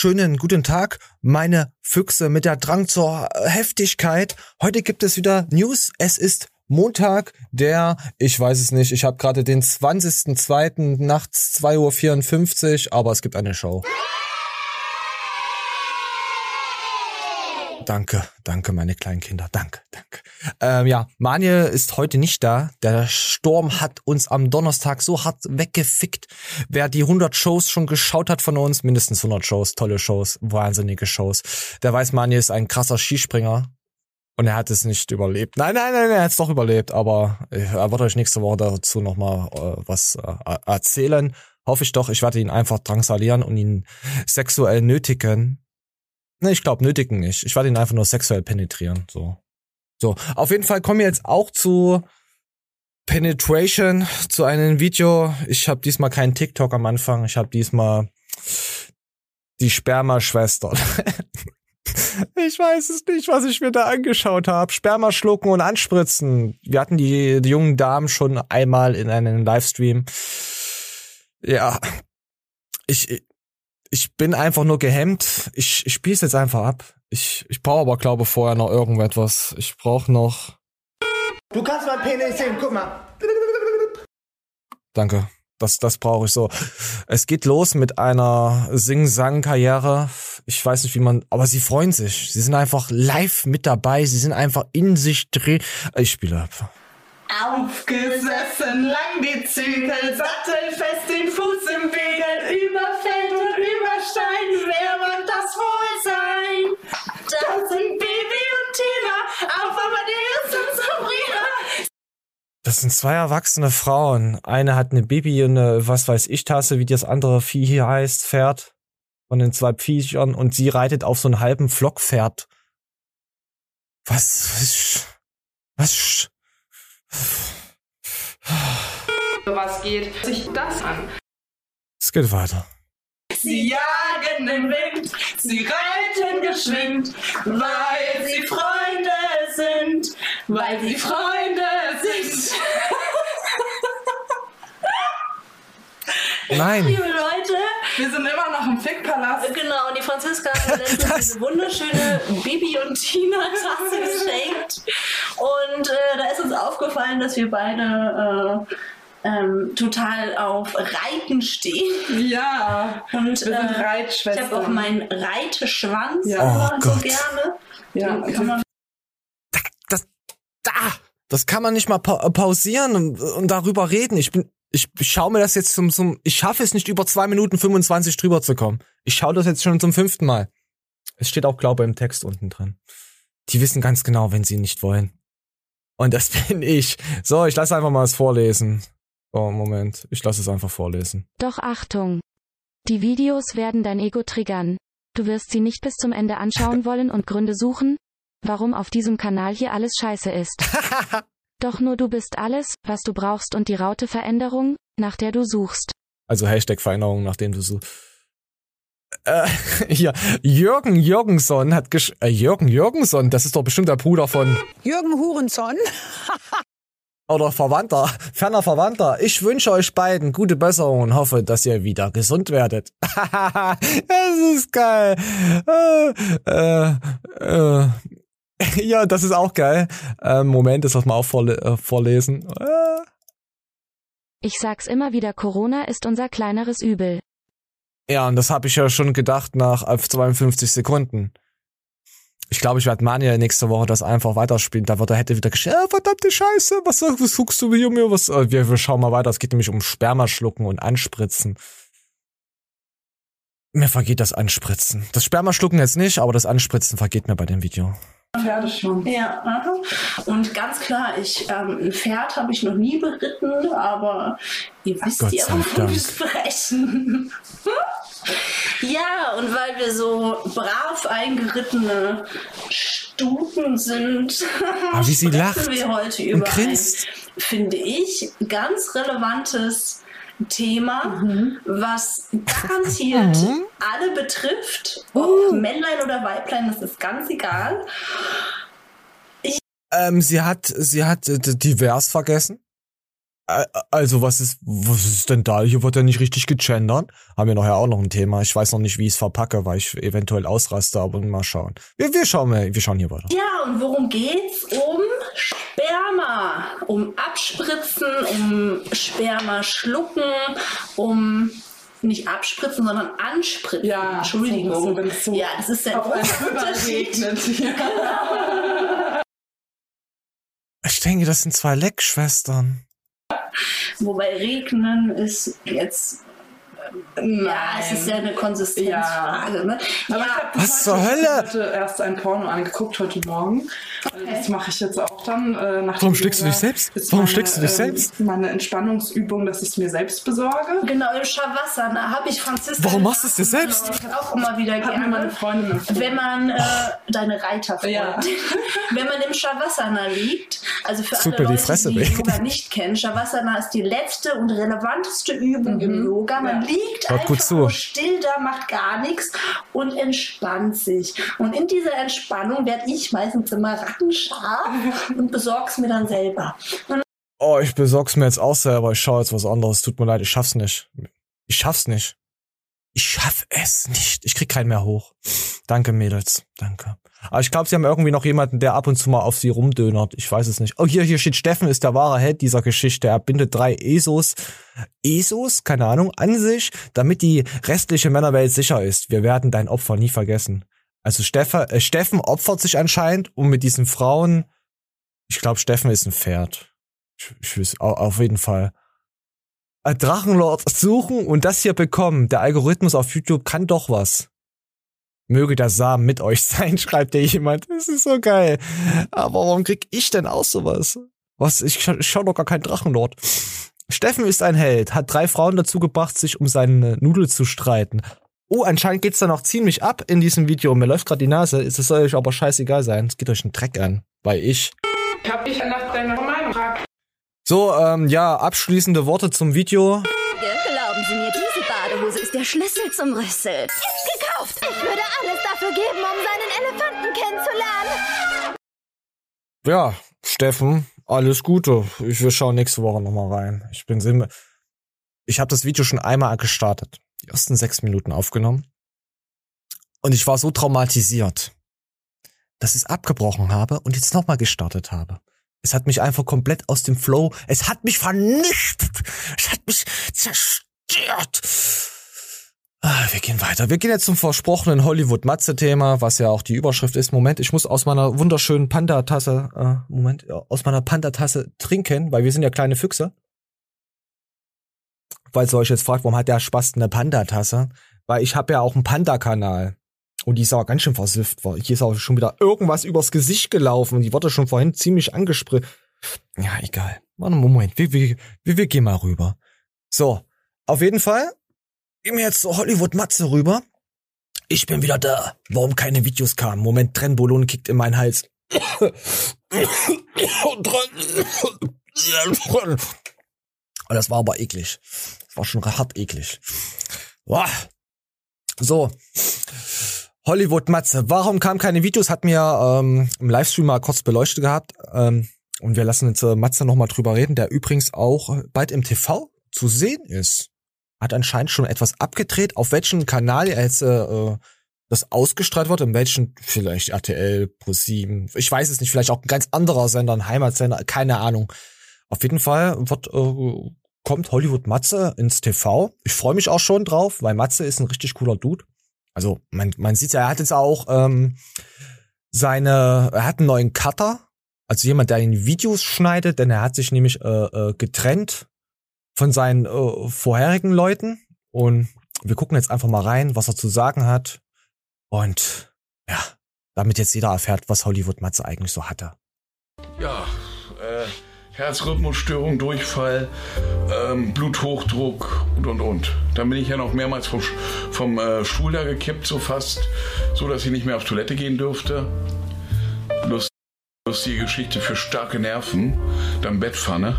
Wunderschönen guten Tag, meine Füchse mit der Drang zur Heftigkeit. Heute gibt es wieder News. Es ist Montag, der, ich weiß es nicht, ich habe gerade den 20.02. nachts 2.54 Uhr, aber es gibt eine Show. Danke, danke, meine kleinen Kinder. Danke, danke. Ähm, ja, Manje ist heute nicht da. Der Sturm hat uns am Donnerstag so hart weggefickt. Wer die 100 Shows schon geschaut hat von uns, mindestens 100 Shows, tolle Shows, wahnsinnige Shows, der weiß, Manje ist ein krasser Skispringer. Und er hat es nicht überlebt. Nein, nein, nein, er hat es doch überlebt. Aber er wird euch nächste Woche dazu nochmal äh, was äh, erzählen. Hoffe ich doch. Ich werde ihn einfach drangsalieren und ihn sexuell nötigen Ne, ich glaube, nötigen nicht. Ich werde ihn einfach nur sexuell penetrieren. So. So. Auf jeden Fall kommen wir jetzt auch zu Penetration, zu einem Video. Ich habe diesmal keinen TikTok am Anfang. Ich habe diesmal die Spermaschwester. ich weiß es nicht, was ich mir da angeschaut habe. Sperma schlucken und anspritzen. Wir hatten die, die jungen Damen schon einmal in einem Livestream. Ja. Ich, ich bin einfach nur gehemmt. Ich, ich spiel's jetzt einfach ab. Ich, ich brauche aber, glaube vorher noch irgendetwas. Ich brauche noch. Du kannst mein Penis sehen, guck mal. Danke. Das, das brauche ich so. Es geht los mit einer Sing-Sang-Karriere. Ich weiß nicht, wie man, aber sie freuen sich. Sie sind einfach live mit dabei. Sie sind einfach in sich drin. Ich spiele ab. Aufgesessen, lang die Zügel, sattelfest den Fuß Das sind zwei erwachsene Frauen. Eine hat eine Baby und eine, was weiß ich, Tasse, wie das andere Vieh hier heißt, Pferd. Von den zwei Viechern und sie reitet auf so einen halben Flockpferd. Was? Was? Was geht sich das an? Es geht weiter. Sie jagen den Wind, sie reiten geschwind, weil sie Freunde sind, weil sie Freunde sind. Nein. Liebe Leute, Wir sind immer noch im Fickpalast. genau, und die Franziska hat letztens diese wunderschöne Bibi und Tina Tasse geschenkt. Und äh, da ist uns aufgefallen, dass wir beide äh, ähm, total auf Reiten stehen. Ja, Und wir sind äh, ich Reitschwestern. habe auch meinen Reiteschwanz Ja. immer Oh so Gott. gerne. ja, Den kann man Das, da, das kann man nicht mal pa pausieren und, und darüber reden. Ich bin, ich, ich schaue mir das jetzt zum, zum, ich schaffe es nicht über zwei Minuten 25 drüber zu kommen. Ich schaue das jetzt schon zum fünften Mal. Es steht auch, glaube ich, im Text unten drin. Die wissen ganz genau, wenn sie nicht wollen. Und das bin ich. So, ich lasse einfach mal es vorlesen. Oh, Moment. Ich lasse es einfach vorlesen. Doch Achtung! Die Videos werden dein Ego triggern. Du wirst sie nicht bis zum Ende anschauen wollen und Gründe suchen, warum auf diesem Kanal hier alles scheiße ist. Doch nur du bist alles, was du brauchst und die Raute-Veränderung, nach der du suchst. Also Hashtag Veränderung, nachdem du so. Äh, hier, Jürgen Jürgenson hat gesch... Äh, Jürgen Jürgenson, das ist doch bestimmt der Bruder von... Jürgen Hurenson. Oder Verwandter, ferner Verwandter. Ich wünsche euch beiden gute Besserung und hoffe, dass ihr wieder gesund werdet. das ist geil. Äh, äh, äh. Ja, das ist auch geil. Äh, Moment, das lass mal auch vorle äh, vorlesen. Äh. Ich sag's immer wieder, Corona ist unser kleineres Übel. Ja, und das habe ich ja schon gedacht nach äh, 52 Sekunden. Ich glaube, ich werde Mania nächste Woche das einfach weiterspielen. Da wird er hätte wieder geschrieben, äh, verdammte Scheiße, was, was guckst du mir? Was, äh, wir, wir schauen mal weiter. Es geht nämlich um Spermaschlucken und Anspritzen. Mir vergeht das Anspritzen. Das Spermaschlucken jetzt nicht, aber das Anspritzen vergeht mir bei dem Video. Pferde schon. Ja, aha. und ganz klar, ich ähm, ein Pferd habe ich noch nie beritten, aber ihr wisst Gott ja, wovon wir sprechen. ja, und weil wir so brav eingerittene Stuten sind, Ah, wie sie sprechen lacht wir heute und über ein, grinst. finde ich, ganz relevantes Thema, was garantiert Mhm. alle betrifft, Uh. ob Männlein oder Weiblein, das ist ganz egal. Ähm, sie hat, sie hat äh, divers vergessen. Also was ist, was ist denn da? Hier wird ja nicht richtig gegendert. Haben wir nachher auch noch ein Thema. Ich weiß noch nicht, wie ich es verpacke, weil ich eventuell ausraste, aber mal schauen. Wir, wir schauen mal, wir schauen hier weiter. Ja, und worum geht's? Um Sperma. Um Abspritzen, um Sperma schlucken, um nicht abspritzen, sondern anspritzen. Ja, Entschuldigung. so, wenn es so ja, das ist der Unterschied. regnet. Ja. Ich denke, das sind zwei Leckschwestern. Wobei regnen ist jetzt, ja, es ist ja eine Konsistenzfrage. Ne? Aber ich ja, Was heute- zur Hölle? Ich hatte erst ein Porno angeguckt heute Morgen. Das mache ich jetzt auch dann. Äh, nach Warum schlägst du Yoga. dich selbst? Ist Warum meine, schlägst du dich ähm, selbst? Meine Entspannungsübung, dass ich es mir selbst besorge. genau, im Shavasana habe ich Franziska. Warum machst du es dir selbst? Auch immer wieder Hat mir meine gerne. Freundin empfohlen. Wenn man äh, deine Reiterfreundin, Ja. wenn man im Shavasana liegt, also für Tut alle die Leute, Fresse die. Yoga nicht kennen, Shavasana ist die letzte und relevanteste Übung im Yoga. Man Ja. Liegt Hört einfach gut zu. nur still da, macht gar nichts und entspannt sich. Und in dieser Entspannung werde ich meistens immer rattenscharf und besorg's mir dann selber. Und Oh, ich besorg's mir jetzt auch selber. Ich schaue jetzt was anderes. Tut mir leid, ich schaff's nicht. Ich schaff's nicht. Ich schaff es nicht. Ich krieg keinen mehr hoch. Danke, Mädels. Danke. Aber ich glaube, sie haben irgendwie noch jemanden, der ab und zu mal auf sie rumdönert. Ich weiß es nicht. Oh, hier, hier steht Steffen ist der wahre Held dieser Geschichte. Er bindet drei ESOs, ESOs, keine Ahnung, an sich, damit die restliche Männerwelt sicher ist. Wir werden dein Opfer nie vergessen. Also Steffen, äh, Steffen opfert sich anscheinend, um mit diesen Frauen, ich glaube, Steffen ist ein Pferd. Ich, ich weiß, au- auf jeden Fall. Ein Drachenlord suchen und das hier bekommen. Der Algorithmus auf YouTube kann doch was. Möge der Samen mit euch sein, schreibt dir jemand. Das ist so geil. Aber warum krieg ich denn auch sowas? Was? Ich, scha ich schau doch gar keinen Drachenlord. Steffen ist ein Held, hat drei Frauen dazu gebracht, sich um seine Nudel zu streiten. Oh, anscheinend geht's da noch ziemlich ab in diesem Video. Mir läuft gerade die Nase. Es soll euch aber scheißegal sein. Es geht euch einen Dreck an. Weil ich. Ich habe dich nach deiner. So, ähm, ja, abschließende Worte zum Video. Glauben Sie mir, diese Badehose ist der Schlüssel zum Rüssel. Gekauft! Ich würde alles dafür geben, um seinen Elefanten kennenzulernen. Ja, Steffen, alles Gute. Ich will schauen nächste Woche nochmal rein. Ich bin Sinn. Ich habe das Video schon einmal gestartet. Die ersten sechs Minuten aufgenommen. Und ich war so traumatisiert, dass ich es abgebrochen habe und jetzt nochmal gestartet habe. Es hat mich einfach komplett aus dem Flow, es hat mich vernichtet. Es hat mich zerstört. Ah, wir gehen weiter. Wir gehen jetzt zum versprochenen Hollywood-Matze-Thema, was ja auch die Überschrift ist. Moment, ich muss aus meiner wunderschönen Panda-Tasse, äh, Moment, ja, aus meiner Panda-Tasse trinken, weil wir sind ja kleine Füchse. Falls ihr euch jetzt fragt, warum hat der Spaß eine Panda-Tasse? Weil ich habe ja auch einen Panda-Kanal. Und die aber ganz schön versifft. weil Hier ist auch schon wieder irgendwas übers Gesicht gelaufen. Und die wurde schon vorhin ziemlich angespritzt. Ja, egal. Warte, Moment. Wir, wir, wir, wir gehen mal rüber. So. Auf jeden Fall gehen wir jetzt zur Hollywood-Matze rüber. Ich bin wieder da. Warum keine Videos kamen? Moment, Trennbolon kickt in meinen Hals. Oh, das war aber eklig. Das war schon hart eklig. So. Hollywood Matze. Warum kamen keine Videos? Hat mir ähm, im Livestream mal kurz beleuchtet gehabt. Ähm, und wir lassen jetzt äh, Matze nochmal drüber reden, der übrigens auch bald im TV zu sehen ist. Hat anscheinend schon etwas abgedreht. Auf welchem Kanal jetzt äh, äh, das ausgestrahlt wird, in welchen, vielleicht RTL, Pro7, ich weiß es nicht, vielleicht auch ein ganz anderer Sender, ein Heimatsender, keine Ahnung. Auf jeden Fall wird, äh, kommt Hollywood Matze ins TV. Ich freue mich auch schon drauf, weil Matze ist ein richtig cooler Dude. Also man, man sieht ja, er hat jetzt auch ähm, seine, er hat einen neuen Cutter, also jemand, der ihn Videos schneidet, denn er hat sich nämlich äh, äh, getrennt von seinen äh, vorherigen Leuten. Und wir gucken jetzt einfach mal rein, was er zu sagen hat. Und ja, damit jetzt jeder erfährt, was Hollywood Matze eigentlich so hatte. Ja, Herzrhythmusstörung, Durchfall, ähm, Bluthochdruck und und und. Dann bin ich ja noch mehrmals vom, vom äh, Stuhl da gekippt, so fast, so dass ich nicht mehr auf Toilette gehen durfte. Lust, lustige Geschichte für starke Nerven. Dann Bettpfanne.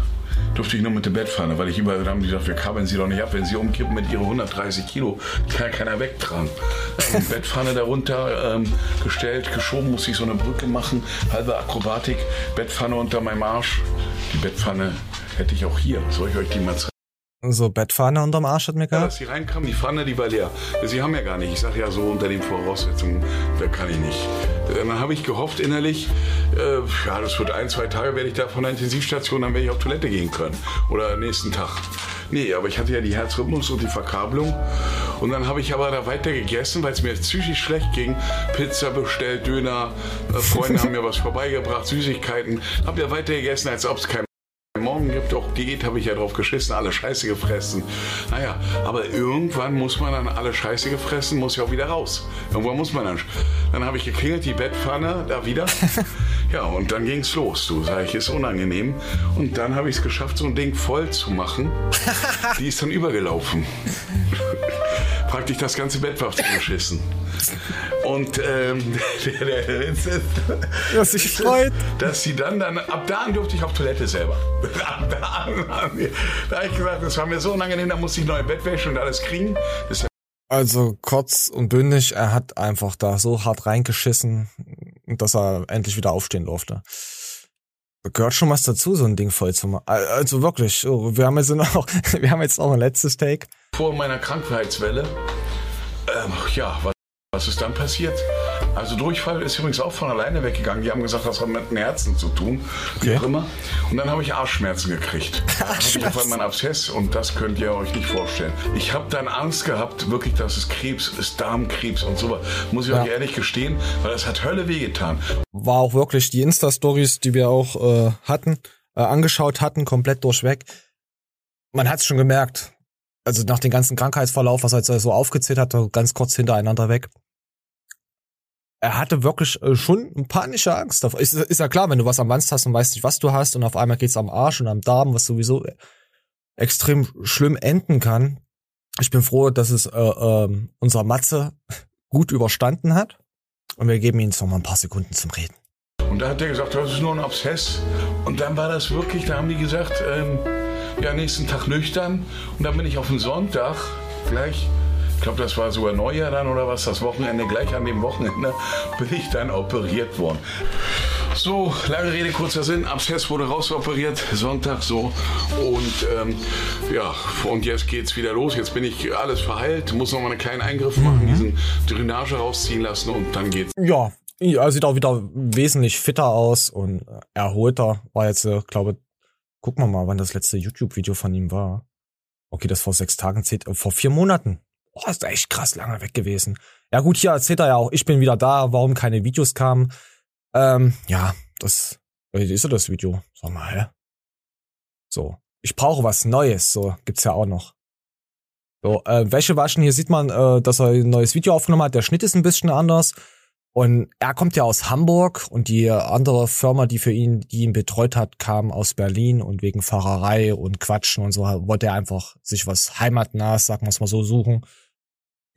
Durfte ich nur mit der Bettpfanne, weil ich überall haben die gesagt, wir kabeln sie doch nicht ab, wenn sie umkippen mit ihren 130 Kilo, kann keiner wegtragen. Ähm, Bettpfanne darunter ähm, gestellt, geschoben, musste ich so eine Brücke machen, halbe Akrobatik, Bettpfanne unter meinem Arsch. Die Bettpfanne Hätte ich auch hier. Soll ich euch die mal zeigen? So Bettpfanne unterm Arsch hat mir Ja, gehabt. als sie reinkamen, die Pfanne, die war leer. Sie haben ja gar nicht. Ich sage ja so unter den Voraussetzungen, da kann ich nicht. Dann habe ich gehofft innerlich, äh, ja, das wird ein, zwei Tage, werde ich da von der Intensivstation, dann werde ich auf Toilette gehen können. Oder nächsten Tag. Nee, aber ich hatte ja die Herzrhythmus und die Verkabelung. Und dann habe ich aber da weiter gegessen, weil es mir psychisch schlecht ging. Pizza bestellt, Döner, äh, Freunde haben mir was vorbeigebracht, Süßigkeiten. Habe ja weiter gegessen, als ob es kein Morgen gibt auch Diät, habe ich ja drauf geschissen, alle Scheiße gefressen. Naja, aber irgendwann muss man dann alle Scheiße gefressen, muss ja auch wieder raus. Irgendwann muss man dann. Dann habe ich geklingelt, die Bettpfanne, da wieder. Ja, und dann ging's los. Du sag ich, ist unangenehm. Und dann habe ich es geschafft, so ein Ding voll zu machen. Die ist dann übergelaufen. Praktisch das ganze Bett war zugeschissen. Und ähm, der, der, Witz ist, Ja, sich freut. dass sie dann, dann, ab da an durfte ich auf Toilette selber. Ab da an, haben wir- da habe ich gesagt, das war mir so unangenehm, da musste ich neue Bettwäsche und alles kriegen. Das Also kurz und bündig, er hat einfach da so hart reingeschissen, dass er endlich wieder aufstehen durfte. Gehört schon was dazu, so ein Ding voll zu machen. Also wirklich, oh, wir haben jetzt noch, wir haben jetzt auch ein letztes Take. vor meiner Krankheitswelle. Ähm, ja, was, was ist dann passiert? Also Durchfall ist übrigens auch von alleine weggegangen. Die haben gesagt, das hat mit dem Herzen zu tun, wie Okay. auch immer. Und dann habe ich Arschschmerzen gekriegt. Ich auf einmal einen Abszess und das könnt ihr euch nicht vorstellen. Ich habe dann Angst gehabt, wirklich, dass es Krebs ist, Darmkrebs und so. Muss ich Ja. euch ehrlich gestehen, weil das hat Hölle wehgetan. War auch wirklich die Insta-Stories, die wir auch äh, hatten, äh, angeschaut hatten, komplett durchweg. Man hat es schon gemerkt. Also nach dem ganzen Krankheitsverlauf, was er jetzt so aufgezählt hat, ganz kurz hintereinander weg. Er hatte wirklich äh, schon panische Angst davor. Ist, ist ja klar, wenn du was am Wanst hast und weißt nicht, was du hast und auf einmal geht's am Arsch und am Darm, was sowieso extrem schlimm enden kann. Ich bin froh, dass es äh, ähm, unser Matze gut überstanden hat. Und wir geben ihm jetzt noch mal ein paar Sekunden zum Reden. Und da hat er gesagt, das ist nur ein Abszess. Und dann war das wirklich, da haben die gesagt, ähm, ja, nächsten Tag nüchtern. Und dann bin ich auf den Sonntag gleich, ich glaube, das war sogar Neujahr dann oder was, das Wochenende, gleich an dem Wochenende bin ich dann operiert worden. So, lange Rede, kurzer Sinn. Abszess wurde rausoperiert, Sonntag so. Und ähm, ja, und jetzt geht's wieder los. Jetzt bin ich alles verheilt, muss noch mal einen kleinen Eingriff machen, diesen Drainage rausziehen lassen und dann geht's. Ja, er sieht auch wieder wesentlich fitter aus und äh, erholter. War jetzt, äh, glaube, gucken wir mal, wann das letzte YouTube-Video von ihm war. Okay, das vor sechs Tagen zählt, äh, vor vier Monaten. Boah, ist echt krass lange weg gewesen. Ja gut, hier erzählt er ja auch, ich bin wieder da, warum keine Videos kamen. Ähm, ja, das, äh, ist ja das Video. Sag mal, hä? So, ich brauche was Neues, so gibt's ja auch noch. So, äh, Wäsche waschen, hier sieht man, äh, dass er ein neues Video aufgenommen hat. Der Schnitt ist ein bisschen anders. Und er kommt ja aus Hamburg und die andere Firma, die für ihn, die ihn betreut hat, kam aus Berlin und wegen Fahrerei und Quatschen und so wollte er einfach sich was heimatnahes, sagen wir es mal so, suchen.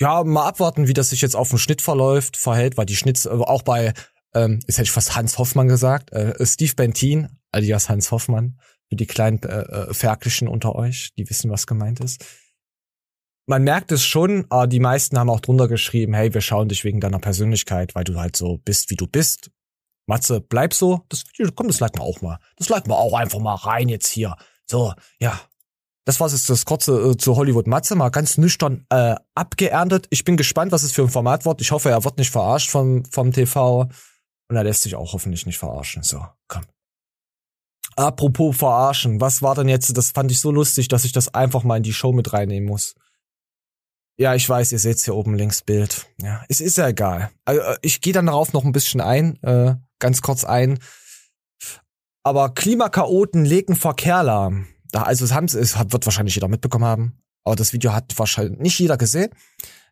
Ja, mal abwarten, wie das sich jetzt auf dem Schnitt verläuft, verhält, weil die Schnitts, äh, auch bei, ähm, jetzt hätte ich fast Hans Hoffmann gesagt, äh, Steve Bentin, alias Hans Hoffmann, für die kleinen äh, äh, Ferkelchen unter euch, die wissen, was gemeint ist man merkt es schon, aber die meisten haben auch drunter geschrieben, hey, wir schauen dich wegen deiner Persönlichkeit, weil du halt so bist, wie du bist. Matze, bleib so. Das komm, das liken wir auch mal. Das liken wir auch einfach mal rein jetzt hier. So, ja. Das war jetzt das kurze äh, zu Hollywood Matze, mal ganz nüchtern äh, abgeerntet. Ich bin gespannt, was es für ein Format wird. Ich hoffe, er wird nicht verarscht vom, vom TV. Und er lässt sich auch hoffentlich nicht verarschen. So, komm. Apropos verarschen, was war denn jetzt? Das fand ich so lustig, dass ich das einfach mal in die Show mit reinnehmen muss. Ja, ich weiß, ihr seht hier oben links Bild. Ja, es ist ja egal. Also, äh, ich gehe dann darauf noch ein bisschen ein, äh, ganz kurz ein. Aber Klimakaoten legen Verkehr lahm. Also es, haben, es wird wahrscheinlich jeder mitbekommen haben. Aber das Video hat wahrscheinlich nicht jeder gesehen.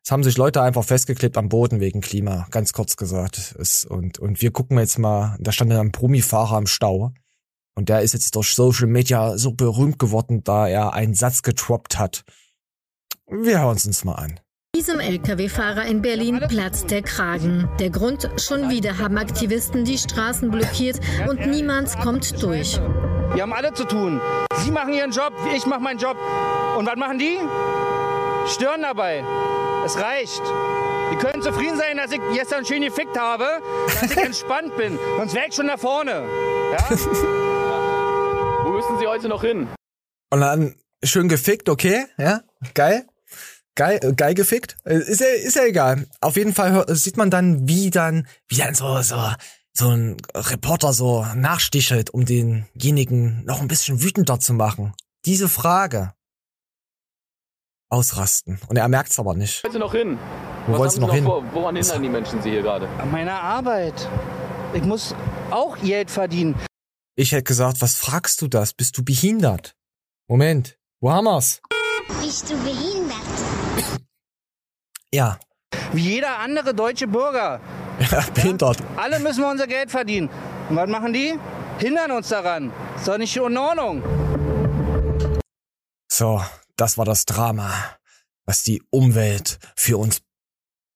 Es haben sich Leute einfach festgeklebt am Boden wegen Klima, ganz kurz gesagt. Es, und, und wir gucken jetzt mal, da stand ein Promifahrer im Stau. Und der ist jetzt durch Social Media so berühmt geworden, da er einen Satz getroppt hat. Wir hören es uns mal an. Diesem Lkw-Fahrer in Berlin platzt der Kragen. Der Grund, schon wieder haben Aktivisten die Straßen blockiert und niemand kommt durch. Wir haben alle zu tun. Sie machen ihren Job, ich mache meinen Job. Und was machen die? Stören dabei. Es reicht. Die können zufrieden sein, dass ich gestern schön gefickt habe, dass ich entspannt bin. Sonst wäre ich schon da vorne. Ja? Wo müssen Sie heute noch hin? Und dann schön gefickt, okay, ja, geil. Geil, äh, geil gefickt. Äh, Ist ja, ist ja egal. Auf jeden Fall sieht man dann, wie dann, wie dann so, so, so ein Reporter so nachstichelt, um denjenigen noch ein bisschen wütender zu machen. Diese Frage. Ausrasten. Und er merkt's aber nicht. wollen Sie noch hin? Wo Was wollt's haben noch Sie hin? Vor? Woran hindern die Menschen Sie hier gerade? An meiner Arbeit. Ich muss auch Geld verdienen. Ich hätte gesagt, was fragst du das? Bist du behindert? Moment. Wo haben wir's? Bist du behindert? Ja. Wie jeder andere deutsche Bürger. Ja, behindert. Alle müssen wir unser Geld verdienen. Und was machen die? Hindern uns daran. Ist doch nicht in Ordnung. So, das war das Drama, was die Umwelt für uns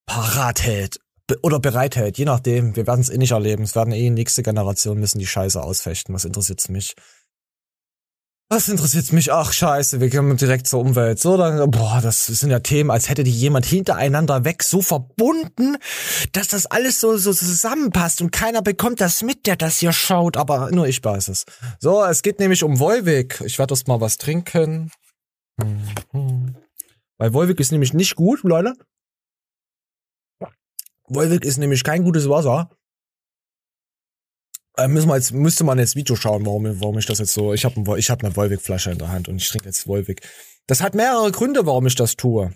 parat hält. Oder bereithält, je nachdem. Wir werden es eh nicht erleben. Es werden eh nächste Generation müssen die Scheiße ausfechten. Was interessiert's mich? Was interessiert's mich? Ach, scheiße, wir kommen direkt zur Umwelt. So, dann, boah, das sind ja Themen, als hätte die jemand hintereinander weg so verbunden, dass das alles so, so zusammenpasst und keiner bekommt das mit, der das hier schaut, aber nur ich weiß es. So, es geht nämlich um Wolwig. Ich werde erst mal was trinken. Mhm. Weil Wolwig ist nämlich nicht gut, Leute. Wolwig ist nämlich kein gutes Wasser. Äh, müssen wir jetzt, müsste man jetzt Video schauen, warum, warum ich das jetzt so. Ich habe ein, ich hab eine Wolwig-Flasche in der Hand und ich trinke jetzt Wolwig. Das hat mehrere Gründe, warum ich das tue.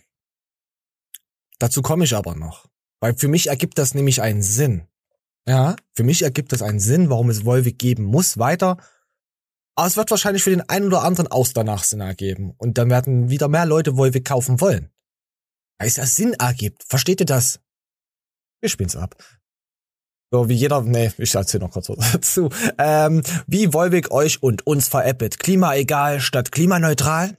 Dazu komme ich aber noch. Weil für mich ergibt das nämlich einen Sinn. Ja, für mich ergibt das einen Sinn, warum es Wolwig geben muss, weiter. Aber es wird wahrscheinlich für den einen oder anderen auch danach Sinn ergeben. Und dann werden wieder mehr Leute Wolwig kaufen wollen. Weil es ja Sinn ergibt. Versteht ihr das? Wir spielen's ab. So, wie jeder, nee, ich erzähl noch kurz was dazu. Ähm, wie Wolwig euch und uns veräppelt. Klima egal statt klimaneutral.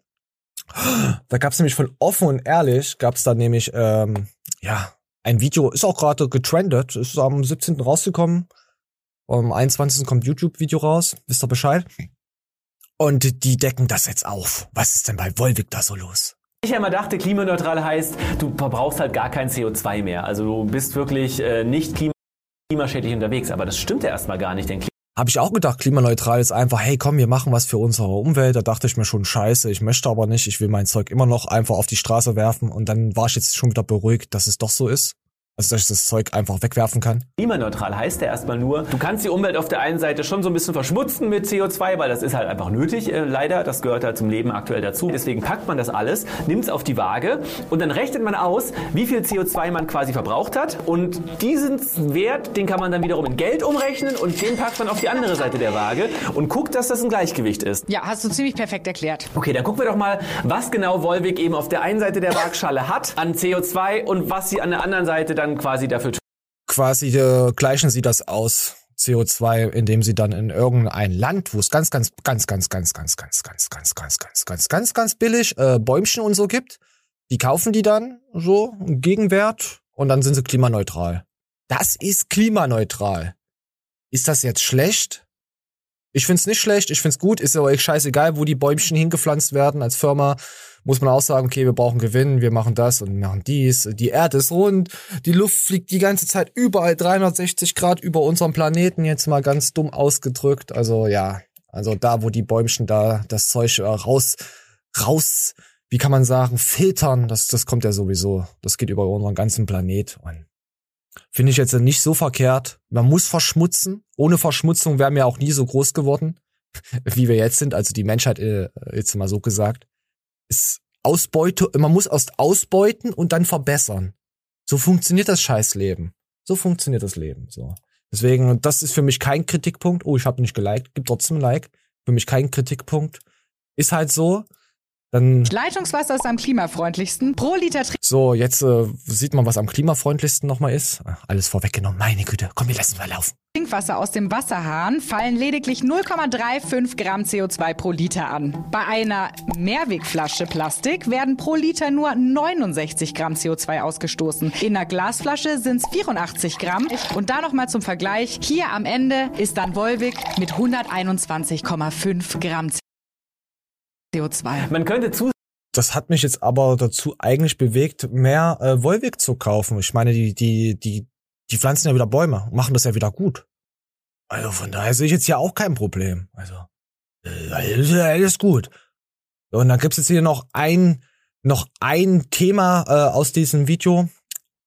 Da gab's nämlich von offen und ehrlich, gab's da nämlich, ähm, ja, ein Video, ist auch gerade getrendet, ist am 17. rausgekommen. Am 21. kommt YouTube-Video raus, wisst ihr Bescheid? Und die decken das jetzt auf. Was ist denn bei Wolwig da so los? Ich ja immer dachte, klimaneutral heißt, du verbrauchst halt gar kein CO2 mehr. Also du bist wirklich äh, nicht klima- klimaschädlich unterwegs. Aber das stimmt ja erstmal gar nicht, denn Habe ich auch gedacht, klimaneutral ist einfach, hey komm, wir machen was für unsere Umwelt. Da dachte ich mir schon, scheiße, ich möchte aber nicht, ich will mein Zeug immer noch einfach auf die Straße werfen. Und dann war ich jetzt schon wieder beruhigt, dass es doch so ist. Also dass ich das Zeug einfach wegwerfen kann. Klimaneutral heißt ja erstmal nur, du kannst die Umwelt auf der einen Seite schon so ein bisschen verschmutzen mit CO2, weil das ist halt einfach nötig, äh, leider. Das gehört halt zum Leben aktuell dazu. Deswegen packt man das alles, nimmt es auf die Waage und dann rechnet man aus, wie viel CO2 man quasi verbraucht hat. Und diesen Wert, den kann man dann wiederum in Geld umrechnen und den packt man auf die andere Seite der Waage und guckt, dass das ein Gleichgewicht ist. Ja, hast du ziemlich perfekt erklärt. Okay, dann gucken wir doch mal, was genau Wolwig eben auf der einen Seite der Waagschale hat an CO2 und was sie an der anderen Seite dann quasi dafür tut. Quasi äh, gleichen sie das aus. CO2, indem sie dann in irgendein Land, wo es ganz, ganz, ganz, ganz, ganz, ganz, ganz, ganz, ganz, ganz, ganz, ganz, ganz, ganz billig äh, Bäumchen und so gibt, die kaufen die dann so Gegenwert und dann sind sie klimaneutral. Das ist klimaneutral. Ist das jetzt schlecht? Ich find's nicht schlecht, ich find's gut, ist aber echt scheißegal, wo die Bäumchen hingepflanzt werden. Als Firma muss man auch sagen, okay, wir brauchen Gewinn, wir machen das und machen dies. Die Erde ist rund, die Luft fliegt die ganze Zeit überall 360 Grad über unserem Planeten, jetzt mal ganz dumm ausgedrückt. Also ja, also da, wo die Bäumchen da das Zeug äh, raus, raus, wie kann man sagen, filtern, das, das kommt ja sowieso. Das geht über unseren ganzen Planet und Finde ich jetzt nicht so verkehrt. Man muss verschmutzen. Ohne Verschmutzung wären wir auch nie so groß geworden, wie wir jetzt sind. Also die Menschheit, äh, jetzt mal so gesagt, ist Ausbeute, man muss erst ausbeuten und dann verbessern. So funktioniert das Scheißleben. So funktioniert das Leben. So. Deswegen, das ist für mich kein Kritikpunkt. Oh, ich habe nicht geliked, gibt trotzdem ein Like. Für mich kein Kritikpunkt. Ist halt so. Dann Leitungswasser ist am klimafreundlichsten. Pro Liter so, jetzt äh, sieht man, was am klimafreundlichsten nochmal ist. Ah, Alles vorweggenommen. Meine Güte. Komm, wir lassen mal laufen. Trinkwasser aus dem Wasserhahn fallen lediglich 0,35 Gramm CO2 pro Liter an. Bei einer Mehrwegflasche Plastik werden pro Liter nur 69 Gramm CO2 ausgestoßen. In einer Glasflasche sind es 84 Gramm. Und da nochmal zum Vergleich. Hier am Ende ist dann Volvic mit 121,5 Gramm CO2. Man könnte zu Das hat mich jetzt aber dazu eigentlich bewegt, mehr äh, Wolwig zu kaufen. Ich meine, die, die, die, die pflanzen ja wieder Bäume und machen das ja wieder gut. Also von daher sehe ich jetzt ja auch kein Problem. Also, äh, alles, alles gut. Und dann gibt's jetzt hier noch ein, noch ein Thema äh, aus diesem Video.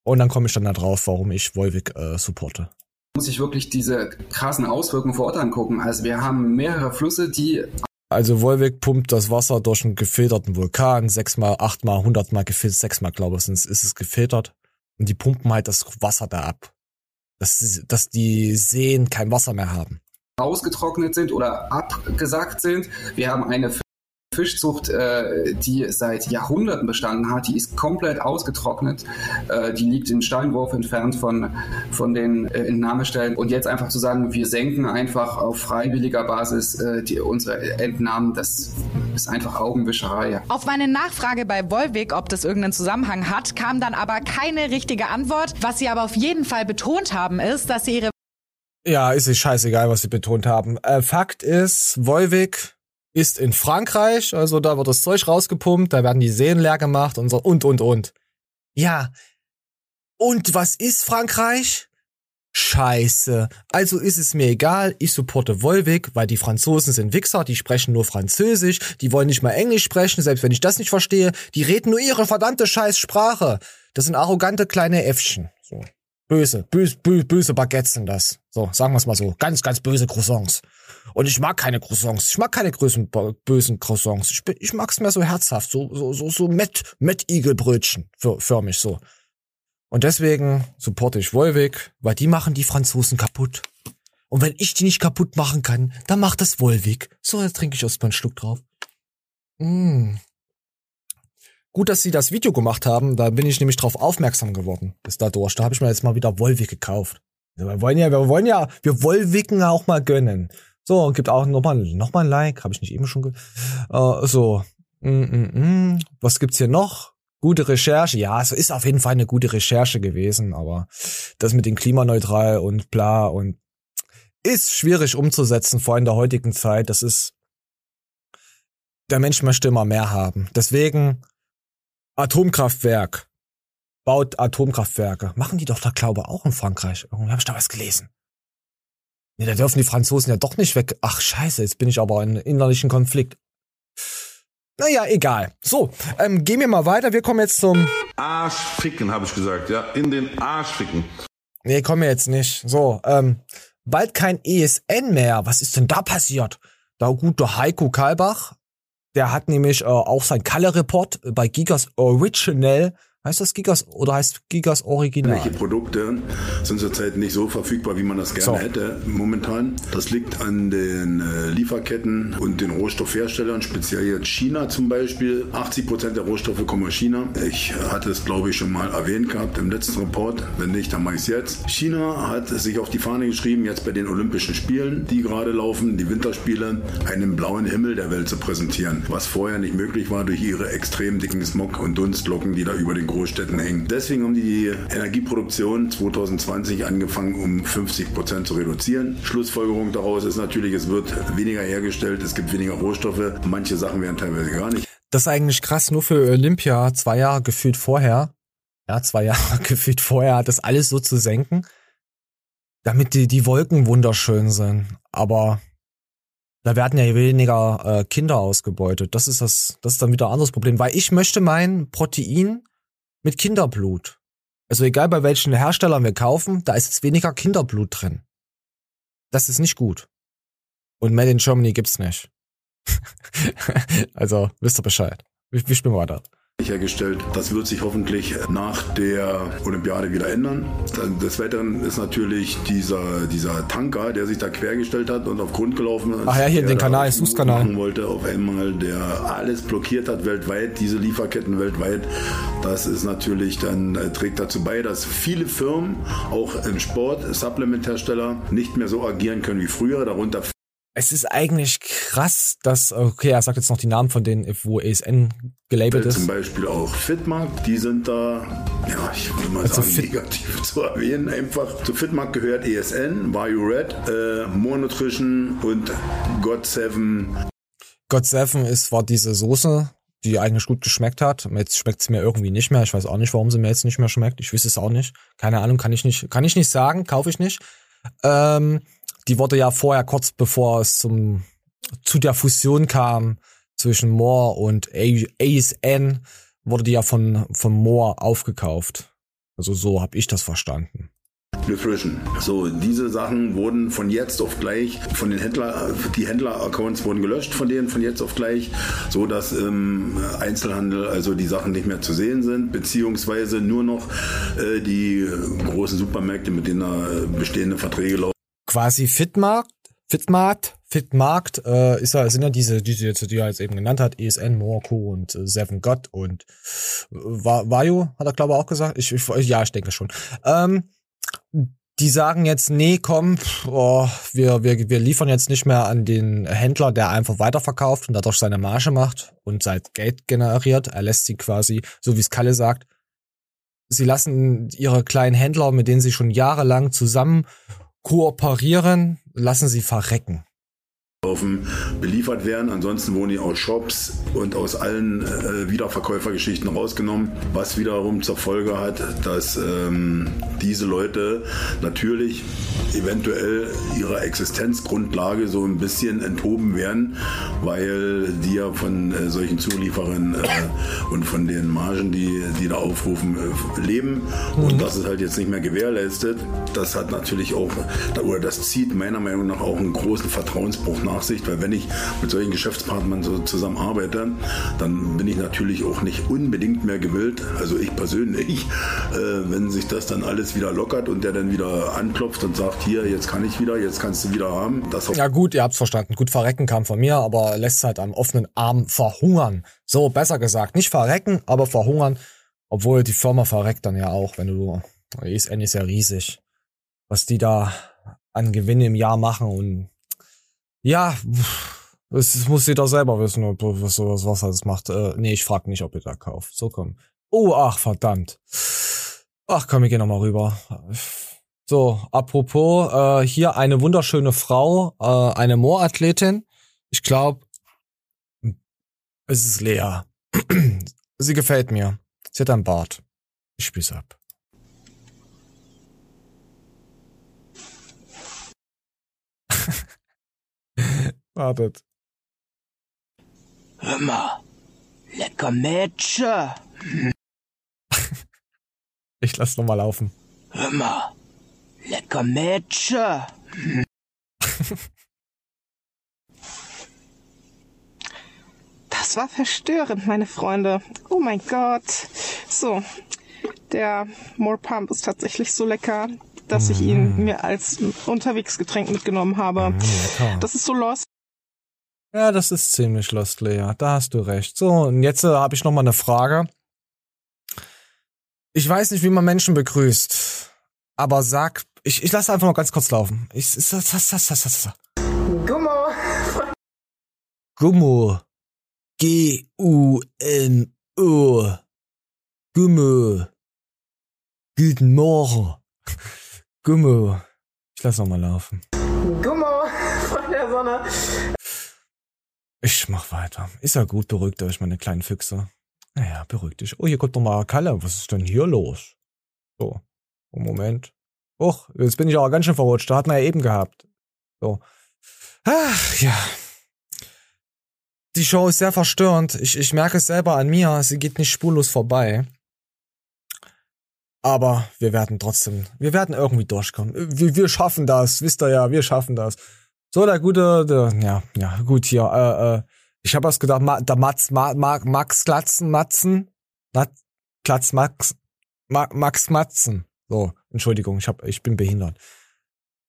Und dann komme ich dann da drauf, warum ich Volvic äh, supporte. muss ich wirklich diese krassen Auswirkungen vor Ort angucken. Also wir haben mehrere Flüsse, die Also Volvic pumpt das Wasser durch einen gefilterten Vulkan, sechsmal, achtmal, hundertmal gefiltert, sechsmal glaube ich, ist es gefiltert. Und die pumpen halt das Wasser da ab. Dass, dass die Seen kein Wasser mehr haben. ausgetrocknet sind oder abgesackt sind. Wir haben eine Fischzucht, äh, die seit Jahrhunderten bestanden hat, die ist komplett ausgetrocknet. Äh, die liegt in Steinwurf entfernt von, von den äh, Entnahmestellen. Und jetzt einfach zu sagen, wir senken einfach auf freiwilliger Basis äh, die, unsere Entnahmen, das ist einfach Augenwischerei. Auf meine Nachfrage bei Volvic, ob das irgendeinen Zusammenhang hat, kam dann aber keine richtige Antwort. Was sie aber auf jeden Fall betont haben, ist, dass sie ihre Ja, ist es scheißegal, was sie betont haben. Äh, Fakt ist, Volvic ist in Frankreich, also da wird das Zeug rausgepumpt, da werden die Seen leer gemacht und so und und und. Ja. Und was ist Frankreich? Scheiße. Also ist es mir egal, ich supporte Volvic, weil die Franzosen sind Wichser, die sprechen nur Französisch, die wollen nicht mal Englisch sprechen, selbst wenn ich das nicht verstehe, die reden nur ihre verdammte Scheißsprache. Das sind arrogante kleine Äffchen. So. Böse, böse, böse, böse Baguettes sind das. So, sagen wir es mal so. Ganz, ganz böse Croissants. Und ich mag keine Croissants. Ich mag keine größten, bösen Croissants. Ich, bin, ich mag's mehr so herzhaft, so, so, so, so Met, Met-Igelbrötchen für, förmig so. Und deswegen supporte ich Volvic, weil die machen die Franzosen kaputt. Und wenn ich die nicht kaputt machen kann, dann macht das Volvic. So, jetzt trinke ich erstmal einen Schluck drauf. Mm. Gut, dass sie das Video gemacht haben, da bin ich nämlich drauf aufmerksam geworden. Bis dadurch. Da habe ich mir jetzt mal wieder Volvic gekauft. Wir wollen ja, wir wollen ja, wir Volvicken auch mal gönnen. So, und gibt auch nochmal noch mal ein Like, habe ich nicht eben schon ge äh, so. Mm, mm, mm. Was gibt's hier noch? Gute Recherche. Ja, es ist auf jeden Fall eine gute Recherche gewesen, aber das mit dem klimaneutral und bla und ist schwierig umzusetzen, vor allem in der heutigen Zeit. Das ist der Mensch möchte immer mehr haben. Deswegen Atomkraftwerk. Baut Atomkraftwerke. Machen die doch da, glaube ich, auch in Frankreich. Irgendwie habe ich da was gelesen. Nee, da dürfen die Franzosen ja doch nicht weg. Ach scheiße, jetzt bin ich aber in innerlichen Konflikt. Naja, egal. So, ähm, gehen wir mal weiter. Wir kommen jetzt zum... Arsch ficken, habe ich gesagt, ja. In den Arsch ficken. Nee, kommen wir jetzt nicht. So, ähm, bald kein ESN mehr. Was ist denn da passiert? Da gut, der Heiko Kalbach, der hat nämlich äh, auch sein Kalle-Report bei Gigas Original Heißt das Gigas oder heißt Gigas Original? Welche Produkte sind zurzeit nicht so verfügbar, wie man das gerne So. hätte momentan? Das liegt an den äh, Lieferketten und den Rohstoffherstellern, speziell jetzt China zum Beispiel. 80 Prozent der Rohstoffe kommen aus China. Ich hatte es, glaube ich, schon mal erwähnt gehabt im letzten Report. Wenn nicht, dann mache ich es jetzt. China hat sich auf die Fahne geschrieben, jetzt bei den Olympischen Spielen, die gerade laufen, die Winterspiele, einen blauen Himmel der Welt zu präsentieren, was vorher nicht möglich war durch ihre extrem dicken Smog- und Dunstlocken, die da über den Großstädten hängen. Deswegen haben die die Energieproduktion 2020 angefangen, um 50 Prozent zu reduzieren. Schlussfolgerung daraus ist natürlich, es wird weniger hergestellt, es gibt weniger Rohstoffe. Manche Sachen werden teilweise gar nicht. Das ist eigentlich krass, nur für Olympia zwei Jahre gefühlt vorher. Ja, zwei Jahre gefühlt vorher, das alles so zu senken, damit die, die Wolken wunderschön sind. Aber da werden ja weniger äh, Kinder ausgebeutet. Das ist das, das ist dann wieder ein anderes Problem, weil ich möchte mein Protein mit Kinderblut. Also egal bei welchen Herstellern wir kaufen, da ist jetzt weniger Kinderblut drin. Das ist nicht gut. Und Made in Germany gibt's nicht. also, wisst ihr Bescheid. Wir, wir spielen weiter. Hergestellt. Das wird sich hoffentlich nach der Olympiade wieder ändern. Des Weiteren ist natürlich dieser, dieser Tanker, der sich da quergestellt hat und auf Grund gelaufen ist. Ach ja, hier den Kanal, Suezkanal. machen wollte auf einmal, der alles blockiert hat weltweit, diese Lieferketten weltweit. Das ist natürlich dann, äh, trägt dazu bei, dass viele Firmen, auch im Sport, Supplementhersteller, nicht mehr so agieren können wie früher, darunter Es ist eigentlich krass, dass, okay, er sagt jetzt noch die Namen von denen, wo ESN gelabelt Zum ist. Beispiel auch Fitmark, die sind da, ja, ich würde mal Also sagen, Fit- negativ zu erwähnen. Einfach zu Fitmark gehört ESN, Vario Red, äh, More Nutrition und God7. God Seven ist, war diese Soße, die eigentlich gut geschmeckt hat. Jetzt schmeckt sie mir irgendwie nicht mehr. Ich weiß auch nicht, warum sie mir jetzt nicht mehr schmeckt. Ich wüsste es auch nicht. Keine Ahnung, kann ich nicht, kann ich nicht sagen, kaufe ich nicht. Ähm, die wurde ja vorher kurz bevor es zum, zu der Fusion kam, zwischen Moore und ASN wurde die ja von, von Moore aufgekauft. Also so habe ich das verstanden. Nutrition. So, diese Sachen wurden von jetzt auf gleich von den Händler, die Händler-Accounts wurden gelöscht von denen von jetzt auf gleich, so dass im Einzelhandel also die Sachen nicht mehr zu sehen sind, beziehungsweise nur noch äh, die großen Supermärkte, mit denen da bestehende Verträge laufen. Quasi Fitmarkt, Fitmarkt, Fitmarkt äh, ist ja, sind ja diese, jetzt, die er jetzt eben genannt hat, ESN, Morco und äh, Seven God und äh, Va- Vajo, hat er glaube ich auch gesagt. Ich, ich, ja, ich denke schon. Ähm, die sagen jetzt, nee, komm, oh, wir, wir, wir liefern jetzt nicht mehr an den Händler, der einfach weiterverkauft und dadurch seine Marge macht und sein Geld generiert. Er lässt sie quasi, so wie es Kalle sagt, sie lassen ihre kleinen Händler, mit denen sie schon jahrelang zusammen kooperieren, lassen sie verrecken. Beliefert werden. Ansonsten wurden die aus Shops und aus allen äh, Wiederverkäufergeschichten rausgenommen, was wiederum zur Folge hat, dass ähm, diese Leute natürlich eventuell ihrer Existenzgrundlage so ein bisschen enthoben werden, weil die ja von äh, solchen Zulieferern äh, und von den Margen, die, die da aufrufen, äh, leben. Und das ist halt jetzt nicht mehr gewährleistet. Das hat natürlich auch, oder das zieht meiner Meinung nach auch einen großen Vertrauensbruch nach sich, weil wenn ich mit solchen Geschäftspartnern so zusammen arbeite, dann bin ich natürlich auch nicht unbedingt mehr gewillt, also ich persönlich, äh, wenn sich das dann alles wieder lockert und der dann wieder anklopft und sagt, hier, jetzt kann ich wieder, jetzt kannst du wieder haben. Das Ja gut, ihr habt's verstanden. Gut, verrecken kam von mir, aber lässt halt am offenen Arm verhungern. So, besser gesagt. Nicht verrecken, aber verhungern. Obwohl die Firma verreckt dann ja auch, wenn du, ESN ist ja riesig. Was die da an Gewinne im Jahr machen und ja, das muss jeder selber wissen, ob was sowas was das macht. Äh, nee, ich frag nicht, ob ihr da kauft. So komm. Oh, ach, verdammt. Ach komm, wir gehen nochmal rüber. So, apropos, äh, hier eine wunderschöne Frau, äh, eine Moorathletin. Ich glaube, es ist Lea. Sie gefällt mir. Sie hat einen Bart. Ich spieß ab. Wartet. Hör mal, lecker Mädchen. Ich lass noch mal laufen. Hör mal, lecker Mädchen. Das war verstörend, meine Freunde. Oh mein Gott. So, der More Pump ist tatsächlich so lecker, dass ich ihn mir als Unterwegsgetränk mitgenommen habe. lecker. Das ist so lost. Ja, das ist ziemlich lost, Lea. Da hast du recht. So, und jetzt äh, habe ich noch mal eine Frage. Ich weiß nicht, wie man Menschen begrüßt, aber sag, ich, ich lasse einfach mal ganz kurz laufen. Ich, ich, das, das, das, das, das. Gummo. Gummo. G-U-M-O. Gummo. Guten Morgen. Gummo. Ich lass noch mal laufen. Gummo von der Sonne. Ich mach weiter. Ist ja gut, beruhigt euch, meine kleinen Füchse. Naja, beruhigt dich. Oh, hier kommt noch mal Kalle. Was ist denn hier los? So. Oh, Moment. Och, jetzt bin ich aber ganz schön verrutscht. Da hat man ja eben gehabt. So. Ach, ja. Die Show ist sehr verstörend. Ich, ich merke es selber an mir. Sie geht nicht spurlos vorbei. Aber wir werden trotzdem, wir werden irgendwie durchkommen. Wir, wir schaffen das, wisst ihr ja, wir schaffen das. So, der gute, der, ja, ja, gut hier, äh, äh, ich habe was gedacht, Ma, der Mats, Ma, Ma, Max Glatzen, Matzen, Mat, Glatz Max, Ma, Max Matzen. So, Entschuldigung, ich hab, ich bin behindert.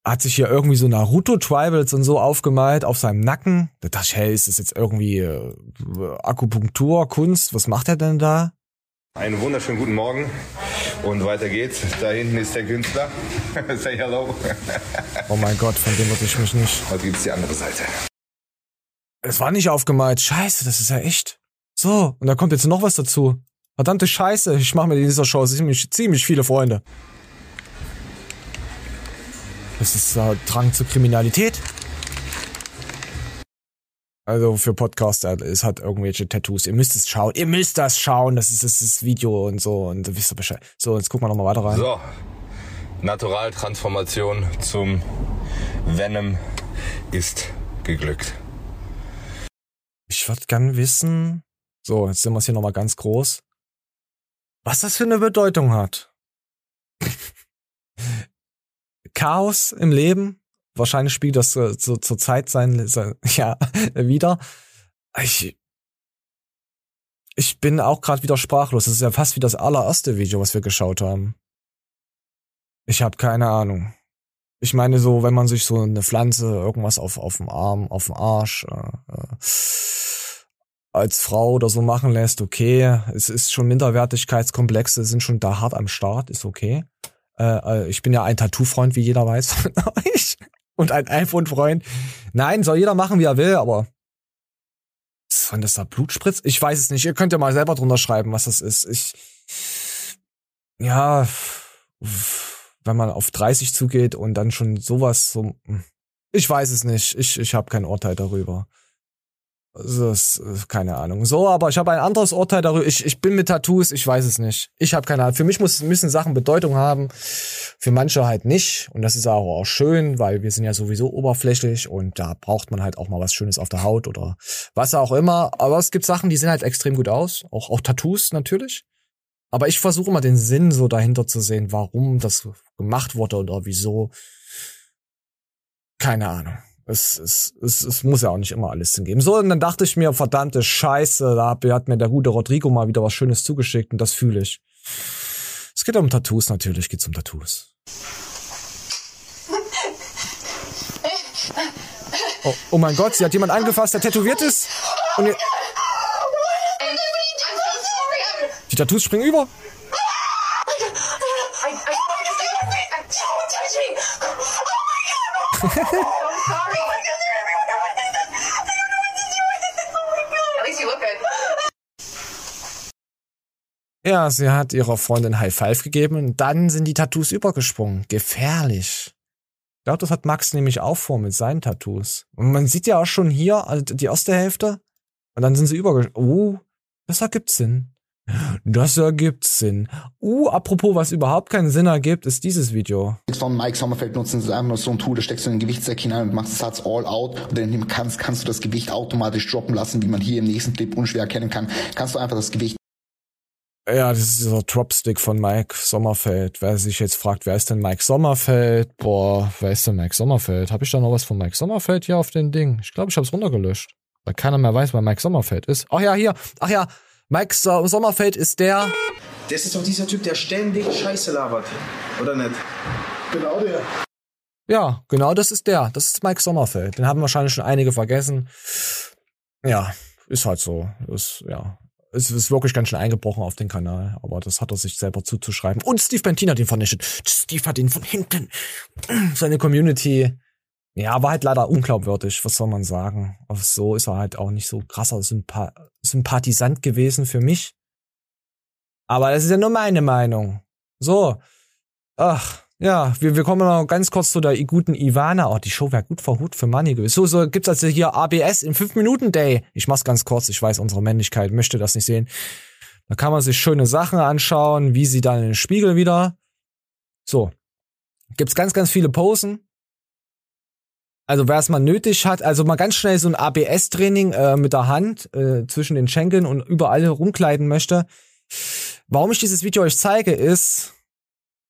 Hat sich hier irgendwie so Naruto Tribals und so aufgemalt auf seinem Nacken. Da dachte ich, hey, ist das jetzt irgendwie äh, Akupunktur, Kunst? Was macht er denn da? Einen wunderschönen guten Morgen und weiter geht's. Da hinten ist der Künstler. Say hello. Oh mein Gott, von dem würde ich mich nicht. Heute gibt's die andere Seite. Es war nicht aufgemalt. Scheiße, das ist ja echt. So, und da kommt jetzt noch was dazu. Verdammte Scheiße, ich mache mir in dieser Show ziemlich, ziemlich viele Freunde. Das ist äh, Drang zur Kriminalität. Also für Podcaster, es hat irgendwelche Tattoos. Ihr müsst es schauen. Ihr müsst das schauen. Das ist das, ist das Video und so. Und wisst ihr Bescheid. So, jetzt gucken wir nochmal weiter rein. So, Naturaltransformation zum Venom ist geglückt. Ich würde gern wissen, so, jetzt sind wir es hier nochmal ganz groß, was das für eine Bedeutung hat. Chaos im Leben, wahrscheinlich spielt das äh, zu, zur Zeit sein, sein ja, wieder. Ich, ich bin auch gerade wieder sprachlos. Das ist ja fast wie das allererste Video, was wir geschaut haben. Ich habe keine Ahnung. Ich meine so, wenn man sich so eine Pflanze, irgendwas auf, auf dem Arm, auf dem Arsch, äh, äh, als Frau oder so machen lässt, okay. Es ist schon Minderwertigkeitskomplexe, sind schon da hart am Start, ist okay. Äh, äh ich bin ja ein Tattoo-Freund, wie jeder weiß von euch. Und ein iPhone-Freund. Nein, soll jeder machen, wie er will, aber wenn das da Blut spritzt? Ich weiß es nicht. Ihr könnt ja mal selber drunter schreiben, was das ist. Ich, ja, wenn man auf 30 zugeht und dann schon sowas so, ich weiß es nicht. Ich, ich habe kein Urteil darüber. Das ist, keine Ahnung. So, aber ich habe ein anderes Urteil darüber. Ich, ich bin mit Tattoos, ich weiß es nicht. Ich habe keine Ahnung. Für mich muss, müssen Sachen Bedeutung haben, für manche halt nicht. Und das ist auch, auch schön, weil wir sind ja sowieso oberflächlich und da braucht man halt auch mal was Schönes auf der Haut oder was auch immer. Aber es gibt Sachen, die sehen halt extrem gut aus. Auch, auch Tattoos natürlich. Aber ich versuche mal den Sinn so dahinter zu sehen, warum das gemacht wurde oder wieso. Keine Ahnung. Es, es, es, es muss ja auch nicht immer alles Sinn geben. So, und dann dachte ich mir, verdammte Scheiße, da hat mir der gute Rodrigo mal wieder was Schönes zugeschickt und das fühle ich. Es geht um Tattoos natürlich, geht's um Tattoos. Oh, oh mein Gott, sie hat jemand angefasst, der tätowiert ist. Und ihr Die Tattoos springen über. Ja, sie hat ihrer Freundin High Five gegeben und dann sind die Tattoos übergesprungen. Gefährlich. Ich glaube, das hat Max nämlich auch vor mit seinen Tattoos. Und man sieht ja auch schon hier also die erste Hälfte. Und dann sind sie übergesprungen. Oh, das ergibt Sinn. Das ergibt Sinn. Uh, apropos, was überhaupt keinen Sinn ergibt, ist dieses Video. Von Mike Sommerfeld nutzen sie einfach nur so ein Tool, da steckst du den Gewichtssack hinein und machst Satz all out und dann kannst, kannst du das Gewicht automatisch droppen lassen, wie man hier im nächsten Clip unschwer erkennen kann. Kannst du einfach das Gewicht ja, das ist dieser Dropstick von Mike Sommerfeld. Wer sich jetzt fragt, wer ist denn Mike Sommerfeld? Boah, wer ist denn Mike Sommerfeld? Habe ich da noch was von Mike Sommerfeld hier auf den Ding? Ich glaube, ich habe es runtergelöscht. Weil keiner mehr weiß, wer Mike Sommerfeld ist. Ach ja, hier. Ach ja, Mike so Sommerfeld ist der. Das ist doch dieser Typ, der ständig Scheiße labert. Oder nicht? Genau der. Ja, genau das ist der. Das ist Mike Sommerfeld. Den haben wahrscheinlich schon einige vergessen. Ja, ist halt so. Ist, ja, es ist wirklich ganz schön eingebrochen auf den Kanal, aber das hat er sich selber zuzuschreiben. Und Steve Bentina hat ihn vernichtet. Steve hat ihn von hinten. Seine Community. Ja, war halt leider unglaubwürdig, was soll man sagen. Aber so ist er halt auch nicht so krasser Sympa Sympathisant gewesen für mich. Aber das ist ja nur meine Meinung. So. Ach, ja, wir, wir kommen noch ganz kurz zu der guten Ivana. Oh, die Show wäre gut verhut für Money gewesen. So, so gibt's also hier ABS im 5-Minuten-Day. Ich mach's ganz kurz, ich weiß, unsere Männlichkeit möchte das nicht sehen. Da kann man sich schöne Sachen anschauen, wie sie dann in den Spiegel wieder. So. Gibt's ganz, ganz viele Posen. Also wer es mal nötig hat, also mal ganz schnell so ein ABS-Training äh, mit der Hand äh, zwischen den Schenkeln und überall herumkleiden möchte. Warum ich dieses Video euch zeige, ist,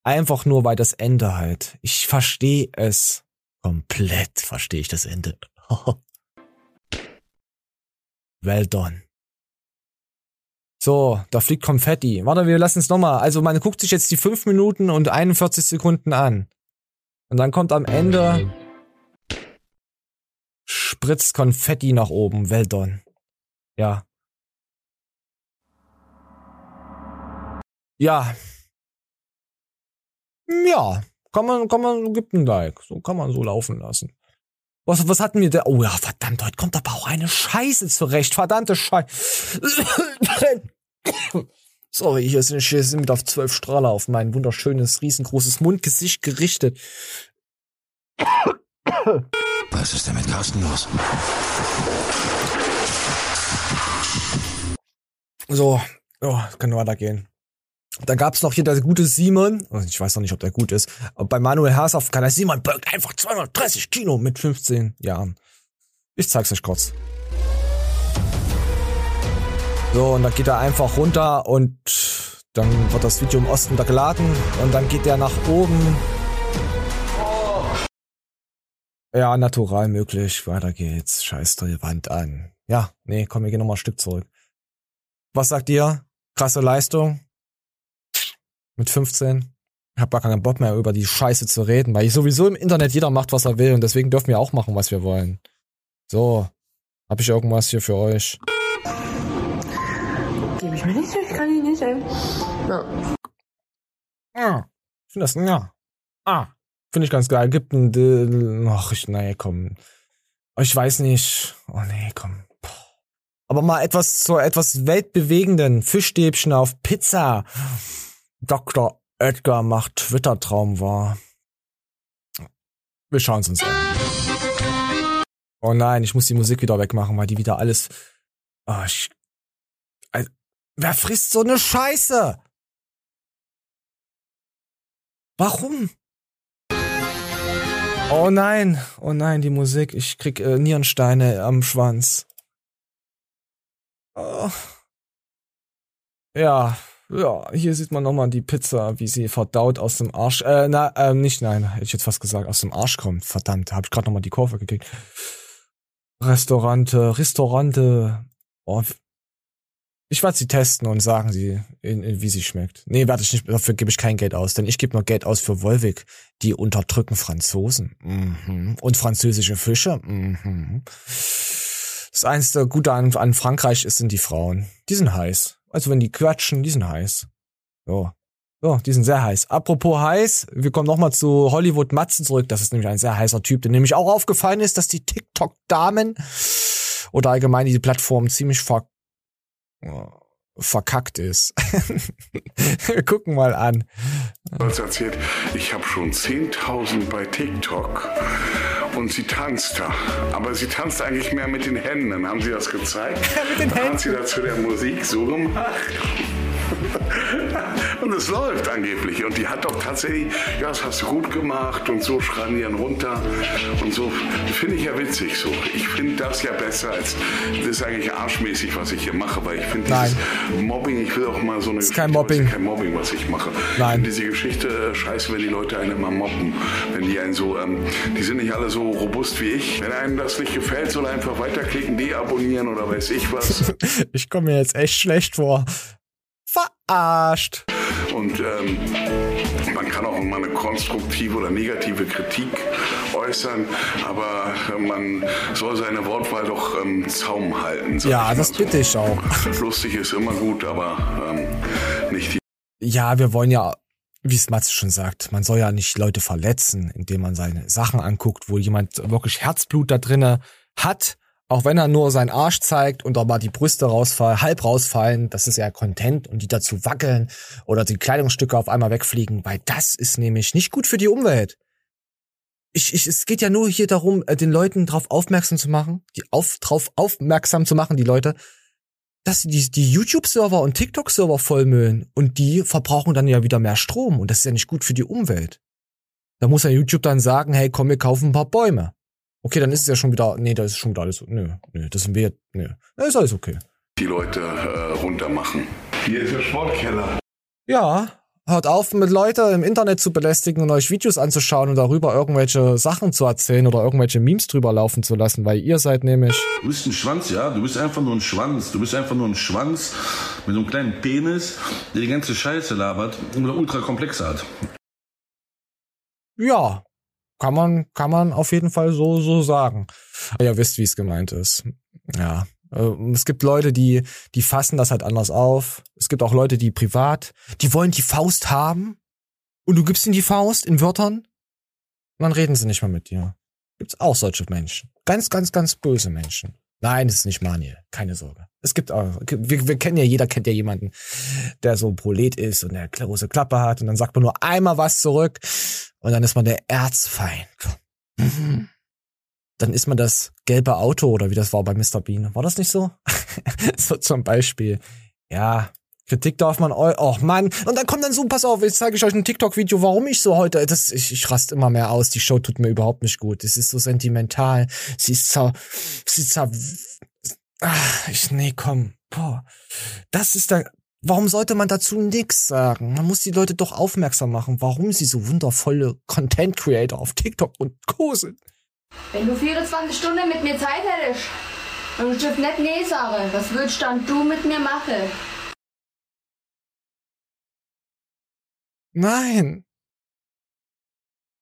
Einfach nur, weil das Ende halt. Ich verstehe es. Komplett verstehe ich das Ende. well done. So, da fliegt Konfetti. Warte, wir lassen es nochmal. Also man guckt sich jetzt die 5 Minuten und 41 Sekunden an. Und dann kommt am Ende spritzt Konfetti nach oben. Well done. Ja. Ja, ja, kann man, kann man, gibt ein Like. So kann man so laufen lassen. Was, was hatten wir da? Oh ja, verdammt, heute kommt aber auch eine Scheiße zurecht. Verdammte Scheiße. Sorry, hier sind, hier sind wieder auf zwölf Strahler auf mein wunderschönes, riesengroßes Mundgesicht gerichtet. Was ist denn mit Carsten los? So, oh, kann weitergehen. Da gab's noch hier der gute Simon, ich weiß noch nicht, ob der gut ist, aber bei Manuel Haas auf Kanal Simon beugt einfach 230 Kilo mit 15 Jahren. Ich zeig's euch kurz. So, und dann geht er einfach runter und dann wird das Video im Osten da geladen und dann geht der nach oben. Ja, natural möglich. Weiter geht's. Scheiß die Wand an. Ja, nee, komm, wir gehen nochmal ein Stück zurück. Was sagt ihr? Krasse Leistung? Mit 15? Ich hab gar keinen Bock mehr über die Scheiße zu reden, weil ich sowieso im Internet jeder macht, was er will und deswegen dürfen wir auch machen, was wir wollen. So, hab ich irgendwas hier für euch? Gebe ich mir nicht, ich kann ihn nicht, ey. Ja. Ja, ich finde das, ja. Ah, finde ich ganz geil. Gibt ein, ach, ich, nee, komm. Ich weiß nicht. Oh nee, komm. Aber mal etwas zur etwas weltbewegenden Fischstäbchen auf Pizza. Dr. Edgar macht Twitter-Traum wahr. Wir schauen es uns an. Oh nein, ich muss die Musik wieder wegmachen, weil die wieder alles. Oh, ich, also, wer frisst so eine Scheiße? Warum? Oh nein, oh nein, die Musik. Ich krieg äh, Nierensteine am Schwanz. Oh. Ja, ja, hier sieht man nochmal die Pizza, wie sie verdaut aus dem Arsch, äh, na, ähm, nicht, nein, hätte ich jetzt fast gesagt, aus dem Arsch kommt. Verdammt, da hab ich gerade nochmal die Kurve gekriegt. Restaurante, Restaurante. Oh, ich werde sie testen und sagen sie, in, in, wie sie schmeckt. Nee, werde ich nicht, dafür gebe ich kein Geld aus, denn ich gebe nur Geld aus für Wolwig. Die unterdrücken Franzosen. Mhm. Und französische Fische. Mhm. Das einzige Gute an, an Frankreich ist, sind die Frauen. Die sind heiß. Also wenn die quatschen, die sind heiß. So. So, die sind sehr heiß. Apropos heiß, wir kommen nochmal zu Hollywood Matzen zurück. Das ist nämlich ein sehr heißer Typ, der nämlich auch aufgefallen ist, dass die TikTok-Damen oder allgemein die Plattform ziemlich ver verkackt ist. wir gucken mal an. Erzählt, ich habe schon 10.000 bei TikTok und sie tanzt da. Aber sie tanzt eigentlich mehr mit den Händen. Dann haben sie das gezeigt. mit den Händen. Dann hat sie dazu der Musik so gemacht. Und es läuft angeblich. Und die hat doch tatsächlich, ja, das hast du gut gemacht und so schreiben die dann runter. Und so finde ich ja witzig so. Ich finde das ja besser als, das ist eigentlich arschmäßig, was ich hier mache, weil ich finde dieses Mobbing, ich will auch mal so eine ist kein Geschichte- Mobbing. Das ist kein Mobbing, was ich mache. Nein. Ich diese Geschichte äh, scheiße, wenn die Leute einen immer mobben. Wenn die einen so, ähm, die sind nicht alle so robust wie ich. Wenn einem das nicht gefällt, soll er einfach weiterklicken, deabonnieren oder weiß ich was. Ich komme mir jetzt echt schlecht vor. Verarscht. Und ähm, man kann auch mal eine konstruktive oder negative Kritik äußern, aber man soll seine Wortwahl doch ähm, Zaum halten. Ja, das bitte ich auch. Lustig ist immer gut, aber ähm, nicht die Ja, wir wollen ja, wie es Matze schon sagt, man soll ja nicht Leute verletzen, indem man seine Sachen anguckt, wo jemand wirklich Herzblut da drinne hat, auch wenn er nur seinen Arsch zeigt und aber die Brüste rausfallen, halb rausfallen, das ist ja Content und die dazu wackeln oder die Kleidungsstücke auf einmal wegfliegen, weil das ist nämlich nicht gut für die Umwelt. Ich, ich, es geht ja nur hier darum, äh, den Leuten darauf aufmerksam zu machen, die auf, drauf aufmerksam zu machen, die Leute, dass die, die YouTube-Server und TikTok-Server vollmüllen und die verbrauchen dann ja wieder mehr Strom und das ist ja nicht gut für die Umwelt. Da muss ja YouTube dann sagen, hey, komm, wir kaufen ein paar Bäume. Okay, dann ist es ja schon wieder, nee, da ist schon wieder alles, nö, nö, das sind wir, nö, das ist alles okay. die Leute äh, runtermachen. Hier ist der Sportkeller. Ja, hört auf, mit Leute im Internet zu belästigen und euch Videos anzuschauen und darüber irgendwelche Sachen zu erzählen oder irgendwelche Memes drüber laufen zu lassen, weil ihr seid nämlich, Du bist ein Schwanz, ja? Du bist einfach nur ein Schwanz. Du bist einfach nur ein Schwanz mit so einem kleinen Penis, der die ganze Scheiße labert und eine ultrakomplexe hat. ja, kann man, kann man auf jeden Fall so, so sagen. Ihr wisst, wie es gemeint ist. Ja. Äh, Es gibt Leute, die, die fassen das halt anders auf. Es gibt auch Leute, die privat, die wollen die Faust haben. Und du gibst ihnen die Faust in Wörtern. Und dann reden sie nicht mehr mit dir. Gibt's auch solche Menschen. Ganz, ganz, ganz böse Menschen. Nein, das ist nicht Manuel. Keine Sorge. Es gibt auch, wir, wir kennen ja, jeder kennt ja jemanden, der so ein Prolet ist und der große Klappe hat und dann sagt man nur einmal was zurück und dann ist man der Erzfeind. Mhm. Dann ist man das gelbe Auto oder wie das war bei Mr. Bean. War das nicht so? so zum Beispiel. Ja, Kritik darf man, eu oh Mann. Und dann kommt dann so, pass auf, jetzt zeige ich euch ein TikTok-Video, warum ich so heute, das, ich, ich raste immer mehr aus, die Show tut mir überhaupt nicht gut. Es ist so sentimental, sie ist zer, sie ist zer, ah, ich, nee, komm. boah, das ist da, warum sollte man dazu nix sagen? Man muss die Leute doch aufmerksam machen, warum sie so wundervolle Content Creator auf TikTok und Co. sind. Wenn du 24 Stunden mit mir Zeit hättest und ich nicht nee sagen, was würdest dann du mit mir machen? Nein.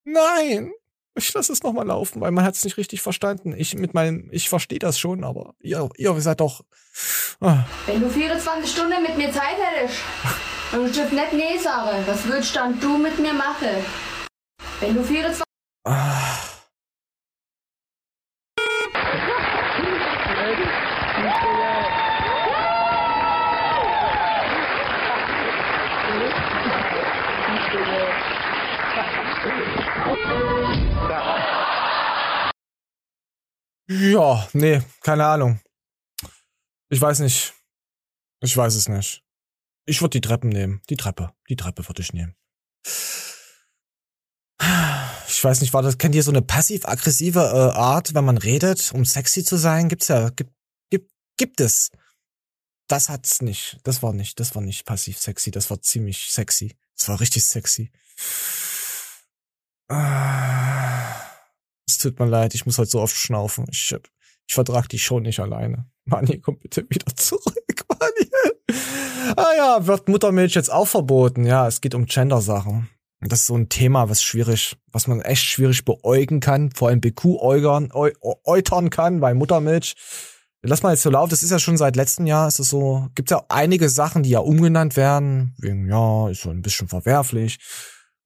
Nein. Ich lasse es nochmal laufen, weil man hat es nicht richtig verstanden. Ich mit meinem, ich verstehe das schon, aber ihr, ihr seid doch. Ah. Wenn du 24 Stunden mit mir Zeit hättest und ich nicht nee sagen, was würdest dann du mit mir machen? Wenn du 24 Ah. Ja, nee, keine Ahnung. Ich weiß nicht. Ich weiß es nicht. Ich würde die Treppen nehmen. Die Treppe. Die Treppe würde ich nehmen. Ich weiß nicht, war das, kennt ihr so eine passiv-aggressive äh, Art, wenn man redet, um sexy zu sein? Gibt's ja, gibt, gibt, gibt es. Das hat's nicht. Das war nicht, das war nicht passiv sexy, das war ziemlich sexy. Das war richtig sexy. Ah. Tut mir leid, ich muss halt so oft schnaufen. Ich, ich vertrag die schon nicht alleine. Mani, komm bitte wieder zurück, Mani. Ah ja, wird Muttermilch jetzt auch verboten? Ja, es geht um Gender-Sachen. Das ist so ein Thema, was schwierig, was man echt schwierig beäugen kann, vor allem BQ-äugern, äu- äutern kann bei Muttermilch. Lass mal jetzt so laufen, das ist ja schon seit letztem Jahr, ist es so, gibt ja einige Sachen, die ja umgenannt werden, wegen, ja, ist so ein bisschen verwerflich.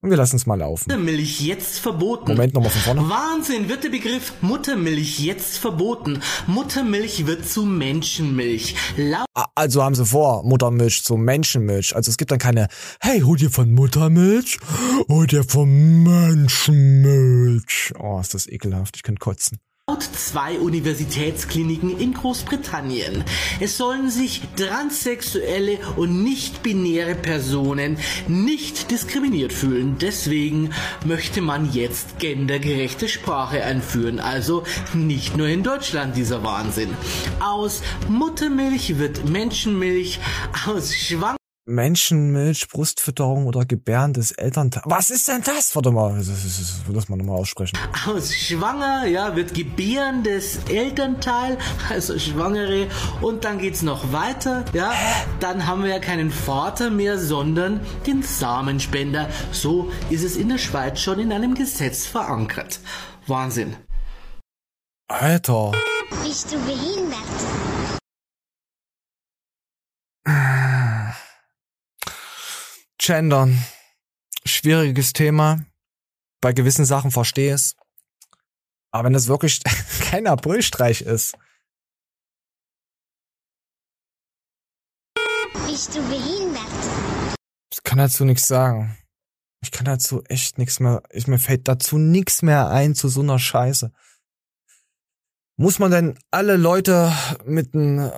Und wir lassen es mal laufen. Muttermilch jetzt verboten. Moment, nochmal von vorne. Wahnsinn, wird der Begriff Muttermilch jetzt verboten. Muttermilch wird zu Menschenmilch. Laut Ah, Also haben sie vor, Muttermilch zu Menschenmilch. Also es gibt dann keine, hey, hol dir von Muttermilch, hol dir von Menschenmilch. Oh, ist das ekelhaft, ich könnte kotzen. Zwei Universitätskliniken in Großbritannien. Es sollen sich transsexuelle und nicht-binäre Personen nicht diskriminiert fühlen. Deswegen möchte man jetzt gendergerechte Sprache einführen. Also nicht nur in Deutschland dieser Wahnsinn. Aus Muttermilch wird Menschenmilch, aus Schwang Menschenmilch, Brustfütterung oder Gebären des Elternteils. Was ist denn das? Warte mal, das, das, das, das lass mal nochmal aussprechen. Aus Schwanger, ja, wird gebärendes Elternteil, also Schwangere. Und dann geht's noch weiter, ja. Dann haben wir ja keinen Vater mehr, sondern den Samenspender. So ist es in der Schweiz schon in einem Gesetz verankert. Wahnsinn. Alter. Bist du behindert? Gendern. Schwieriges Thema. Bei gewissen Sachen verstehe es. Aber wenn das wirklich kein Aprilstreich ist, Bist du behindert? ich kann dazu nichts sagen. Ich kann dazu echt nichts mehr, ich, mir fällt dazu nichts mehr ein zu so einer Scheiße. Muss man denn alle Leute mit einem äh,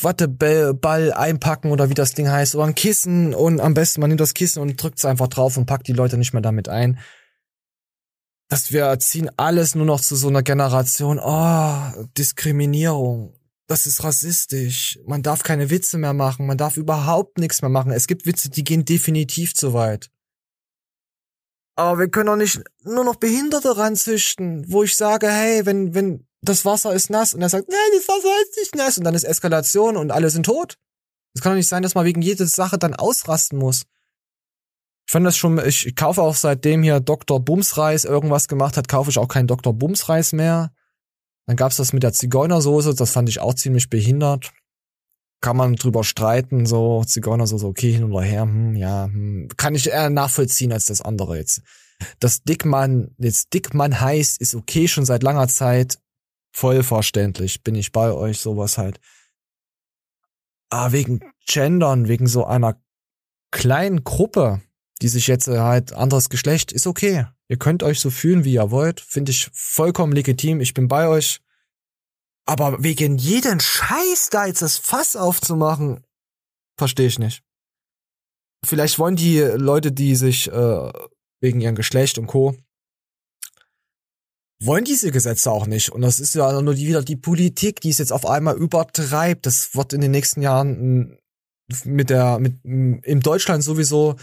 Watteball einpacken oder wie das Ding heißt oder ein Kissen und am besten man nimmt das Kissen und drückt es einfach drauf und packt die Leute nicht mehr damit ein. Dass wir erziehen alles nur noch zu so einer Generation, oh, Diskriminierung. Das ist rassistisch. Man darf keine Witze mehr machen. Man darf überhaupt nichts mehr machen. Es gibt Witze, die gehen definitiv zu weit. Aber wir können doch nicht nur noch Behinderte ranzüchten, wo ich sage, hey, wenn, wenn das Wasser ist nass und er sagt, nein, das Wasser ist nicht nass und dann ist Eskalation und alle sind tot. Es kann doch nicht sein, dass man wegen jeder Sache dann ausrasten muss. Ich fand das schon, ich kaufe auch seitdem hier Dr. Bumsreis irgendwas gemacht hat, kaufe ich auch keinen Dr. Bumsreis mehr. Dann gab's das mit der Zigeunersoße, das fand ich auch ziemlich behindert. Kann man drüber streiten, so Zigeunersoße, okay, hin oder her, hm, ja, hm. kann ich eher nachvollziehen als das andere jetzt. Dass Dickmann jetzt Dickmann heißt, ist okay schon seit langer Zeit. Voll verständlich, bin ich bei euch, sowas halt. Aber wegen Gendern, wegen so einer kleinen Gruppe, die sich jetzt äh, halt anderes Geschlecht, ist okay. Ihr könnt euch so fühlen, wie ihr wollt. Finde ich vollkommen legitim. Ich bin bei euch. Aber wegen jeden Scheiß da jetzt das Fass aufzumachen, verstehe ich nicht. Vielleicht wollen die Leute, die sich äh, wegen ihrem Geschlecht und Co. wollen diese Gesetze auch nicht. Und das ist ja nur die, wieder die Politik, die es jetzt auf einmal übertreibt. Das wird in den nächsten Jahren mm, mit der, mit, mm, in Deutschland sowieso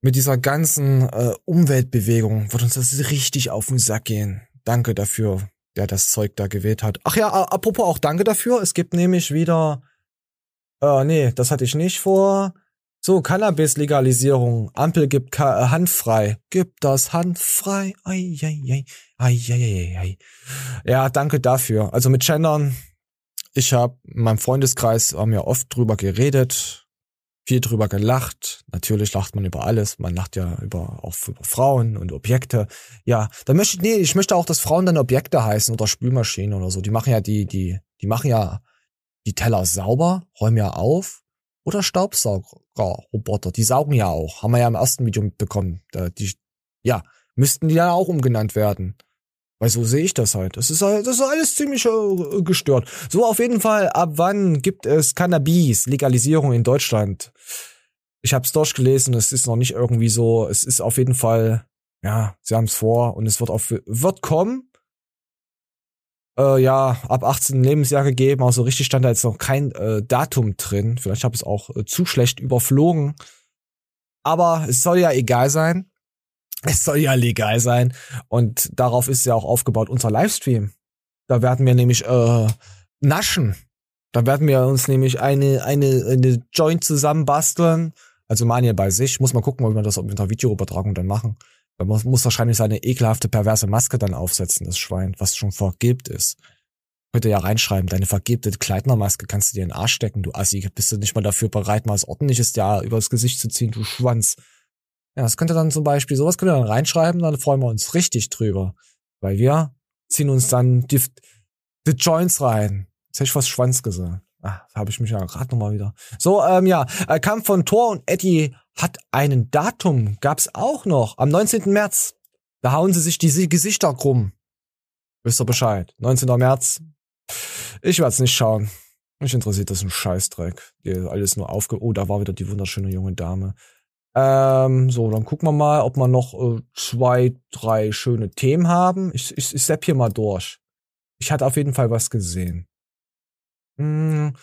mit dieser ganzen äh, Umweltbewegung wird uns das richtig auf den Sack gehen. Danke dafür, der das Zeug da gewählt hat. Ach ja, apropos auch danke dafür. Es gibt nämlich wieder, äh, nee, das hatte ich nicht vor. So, Cannabis-Legalisierung. Ampel gibt Ka äh, handfrei. Gibt das handfrei. Ei, ei, ei, ei, ei, ei. Ja, danke dafür. Also mit Gendern, ich habe in meinem Freundeskreis haben ja oft drüber geredet, viel drüber gelacht. Natürlich lacht man über alles. Man lacht ja über auch über Frauen und Objekte. Ja, da möchte nee, ich möchte auch, dass Frauen dann Objekte heißen oder Spülmaschinen oder so. Die machen ja die die die machen ja die Teller sauber, räumen ja auf oder Staubsaugerroboter. Die saugen ja auch. Haben wir ja im ersten Video mitbekommen. Die, ja, müssten die ja auch umgenannt werden. Weil so sehe ich das halt. Das ist halt, das ist alles ziemlich äh, gestört. So, auf jeden Fall, ab wann gibt es Cannabis, Legalisierung in Deutschland? Ich habe es durchgelesen, es ist noch nicht irgendwie so, es ist auf jeden Fall, ja, sie haben es vor und es wird auf, wird kommen, äh, ja, ab 18 Lebensjahr gegeben, also richtig stand da jetzt noch kein äh, Datum drin. Vielleicht habe ich es auch äh, zu schlecht überflogen. Aber es soll ja egal sein. Es soll ja legal sein. Und darauf ist ja auch aufgebaut unser Livestream. Da werden wir nämlich äh, naschen. Da werden wir uns nämlich eine, eine, eine Joint zusammenbasteln. Also Manuel bei sich. Muss mal gucken, ob wir das mit einer Videoübertragung dann machen. Man muss, muss wahrscheinlich seine ekelhafte, perverse Maske dann aufsetzen, das Schwein, was schon vergilbt ist. Könnte ja reinschreiben, deine vergilbte Kleidnermaske kannst du dir in den Arsch stecken, du Assi. Bist du nicht mal dafür bereit, mal was ordentliches ja übers Gesicht zu ziehen, du Schwanz. Ja, das könnte dann zum Beispiel, sowas könnte dann reinschreiben, dann freuen wir uns richtig drüber. Weil wir ziehen uns dann die, die Joints rein. Jetzt hätte ich fast Schwanz gesagt. Ah, habe ich mich ja gerade nochmal wieder. So, ähm, ja, äh, Kampf von Thor und Eddie hat einen Datum, gab's auch noch, am 19. März. Da hauen sie sich die Gesichter krumm. Wisst ihr Bescheid? 19. März. Ich werd's nicht schauen. Mich interessiert das ein Scheißdreck. Die alles nur aufge... Oh, da war wieder die wunderschöne junge Dame. Ähm, so, dann gucken wir mal, ob wir noch äh, zwei, drei schöne Themen haben. Ich, ich, ich sepp hier mal durch. Ich hatte auf jeden Fall was gesehen. Hm,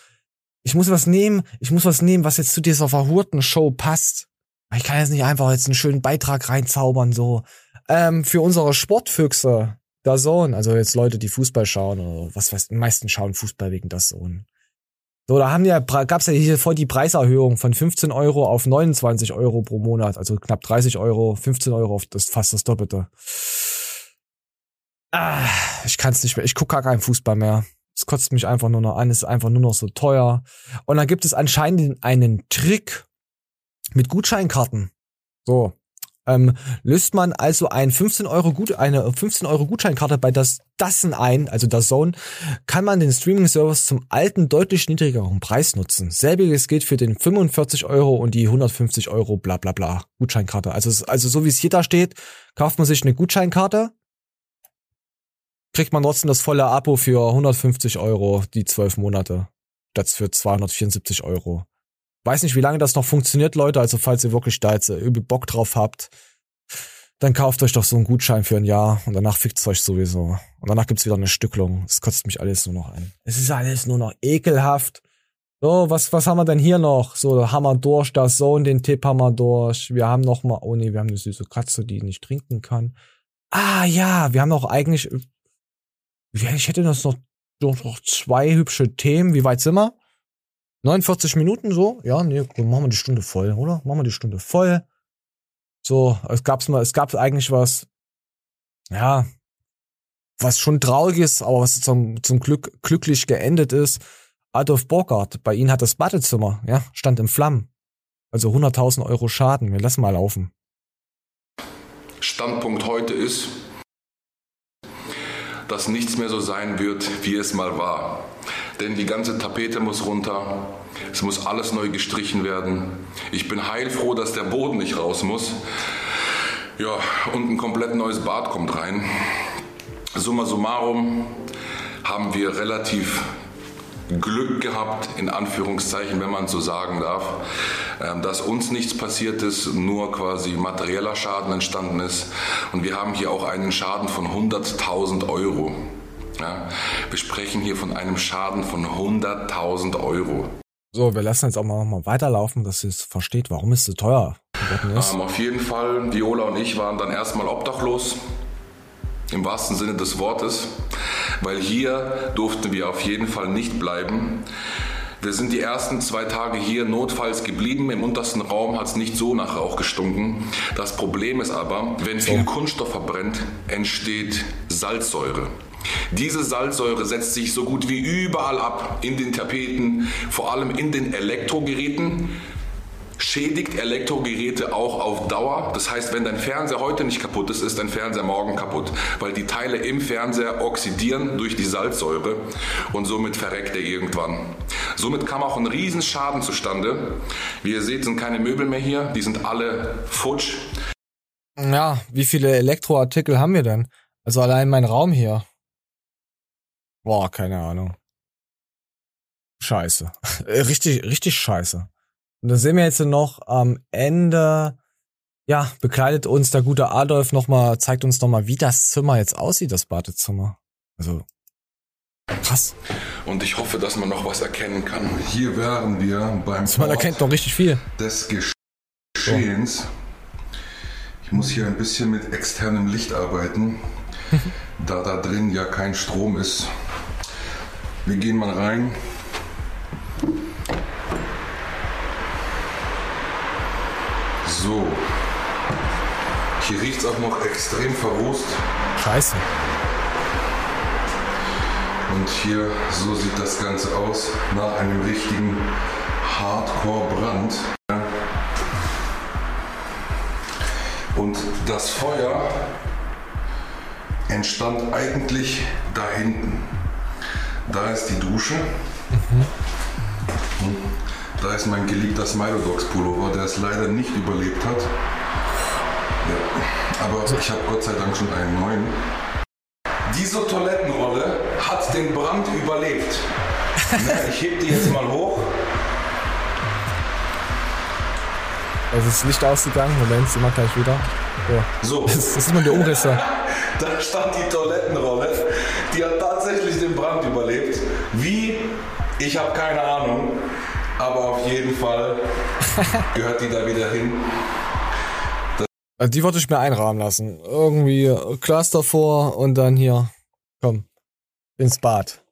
ich muss was nehmen, ich muss was nehmen, was jetzt zu dieser verhurten Show passt. Ich kann jetzt nicht einfach jetzt einen schönen Beitrag reinzaubern, so. Ähm, für unsere Sportfüchse, der Sohn, also jetzt Leute, die Fußball schauen oder was weiß, die meisten schauen Fußball wegen der Sohn. So, da haben ja, gab's ja hier voll die Preiserhöhung von 15 Euro auf 29 Euro pro Monat, also knapp 30 Euro, 15 Euro auf das fast das Doppelte. Ah, ich kann's nicht mehr, ich guck gar keinen Fußball mehr. Es kotzt mich einfach nur noch an, es ist einfach nur noch so teuer. Und dann gibt es anscheinend einen Trick mit Gutscheinkarten. So. Ähm, löst man also ein 15 Euro Gut, eine 15 Euro Gutscheinkarte bei das Dassen ein, also der Zone, kann man den Streaming-Service zum alten, deutlich niedrigeren Preis nutzen. Selbiges gilt für den 45 Euro und die 150 Euro bla bla bla Gutscheinkarte. Also, also so wie es hier da steht, kauft man sich eine Gutscheinkarte, kriegt man trotzdem das volle Abo für 150 Euro die zwölf Monate. Statt für 274 Euro. Weiß nicht, wie lange das noch funktioniert, Leute. Also falls ihr wirklich da jetzt übel Bock drauf habt, dann kauft euch doch so einen Gutschein für ein Jahr und danach fickt's euch sowieso. Und danach gibt's wieder eine Stücklung. Es kotzt mich alles nur noch an. Es ist alles nur noch ekelhaft. So, was, was haben wir denn hier noch? So, wir durch, das Sohn, den Tipp haben wir durch. Wir haben noch mal, oh nee, wir haben eine süße Katze, die nicht trinken kann. Ah ja, wir haben auch eigentlich ich hätte das noch, noch zwei hübsche Themen. Wie weit sind wir? 49 Minuten so? Ja, nee, machen wir die Stunde voll, oder? Machen wir die Stunde voll. So, es gab's mal, es gab eigentlich was, ja, was schon traurig ist, aber was zum, zum Glück glücklich geendet ist. Adolf Borgart, bei ihnen hat das Badezimmer, ja, stand in Flammen. Also 100.000 Euro Schaden. Wir lassen mal laufen. Standpunkt heute ist, dass nichts mehr so sein wird, wie es mal war. Denn die ganze Tapete muss runter, es muss alles neu gestrichen werden. Ich bin heilfroh, dass der Boden nicht raus muss. Ja, und ein komplett neues Bad kommt rein. Summa summarum haben wir relativ Glück gehabt, in Anführungszeichen, wenn man so sagen darf, ähm, dass uns nichts passiert ist, nur quasi materieller Schaden entstanden ist. Und wir haben hier auch einen Schaden von 100.000 Euro. Ja, wir sprechen hier von einem Schaden von 100.000 Euro. So, wir lassen jetzt auch mal, mal weiterlaufen, dass ihr es versteht, warum es so teuer geworden ist. Ähm, auf jeden Fall, Viola und ich waren dann erstmal obdachlos, im wahrsten Sinne des Wortes, weil hier durften wir auf jeden Fall nicht bleiben. Wir sind die ersten zwei Tage hier notfalls geblieben. Im untersten Raum hat es nicht so nach Rauch gestunken. Das Problem ist aber, wenn viel Kunststoff verbrennt, entsteht Salzsäure. Diese Salzsäure setzt sich so gut wie überall ab, in den Tapeten, vor allem in den Elektrogeräten schädigt Elektrogeräte auch auf Dauer. Das heißt, wenn dein Fernseher heute nicht kaputt ist, ist dein Fernseher morgen kaputt, weil die Teile im Fernseher oxidieren durch die Salzsäure und somit verreckt er irgendwann. Somit kam auch ein Riesenschaden zustande. Wie ihr seht, sind keine Möbel mehr hier, die sind alle futsch. Ja, wie viele Elektroartikel haben wir denn? Also allein mein Raum hier. Boah, keine Ahnung. Scheiße. Äh, richtig, richtig scheiße. Und dann sehen wir jetzt noch am Ende, ja, bekleidet uns der gute Adolf nochmal, zeigt uns nochmal, wie das Zimmer jetzt aussieht, das Badezimmer. Also, krass. Und ich hoffe, dass man noch was erkennen kann. Hier wären wir beim Also man erkennt noch richtig viel. des Geschehens. Ich muss hier ein bisschen mit externem Licht arbeiten, da da drin ja kein Strom ist. Wir gehen mal rein. So. Hier riecht es auch noch extrem verrußt. Scheiße. Und hier, so sieht das Ganze aus, nach einem richtigen Hardcore-Brand. Und das Feuer entstand eigentlich da hinten. Da ist die Dusche. Und Da ist mein geliebter Smilodogs Pullover, der es leider nicht überlebt hat. Ja. Aber ich habe Gott sei Dank schon einen neuen. Diese Toilettenrolle hat den Brand überlebt. Na, ich heb die jetzt mal hoch. Also das Licht ausgegangen. Moment, sind wir gleich wieder. So. Das, das sind nur die Umrisse. Da stand die Toilettenrolle. Die hat tatsächlich den Brand überlebt. Wie? Ich habe keine Ahnung. Aber auf jeden Fall gehört die da wieder hin. Also die wollte ich mir einrahmen lassen. Irgendwie Glas davor und dann hier, komm, ins Bad.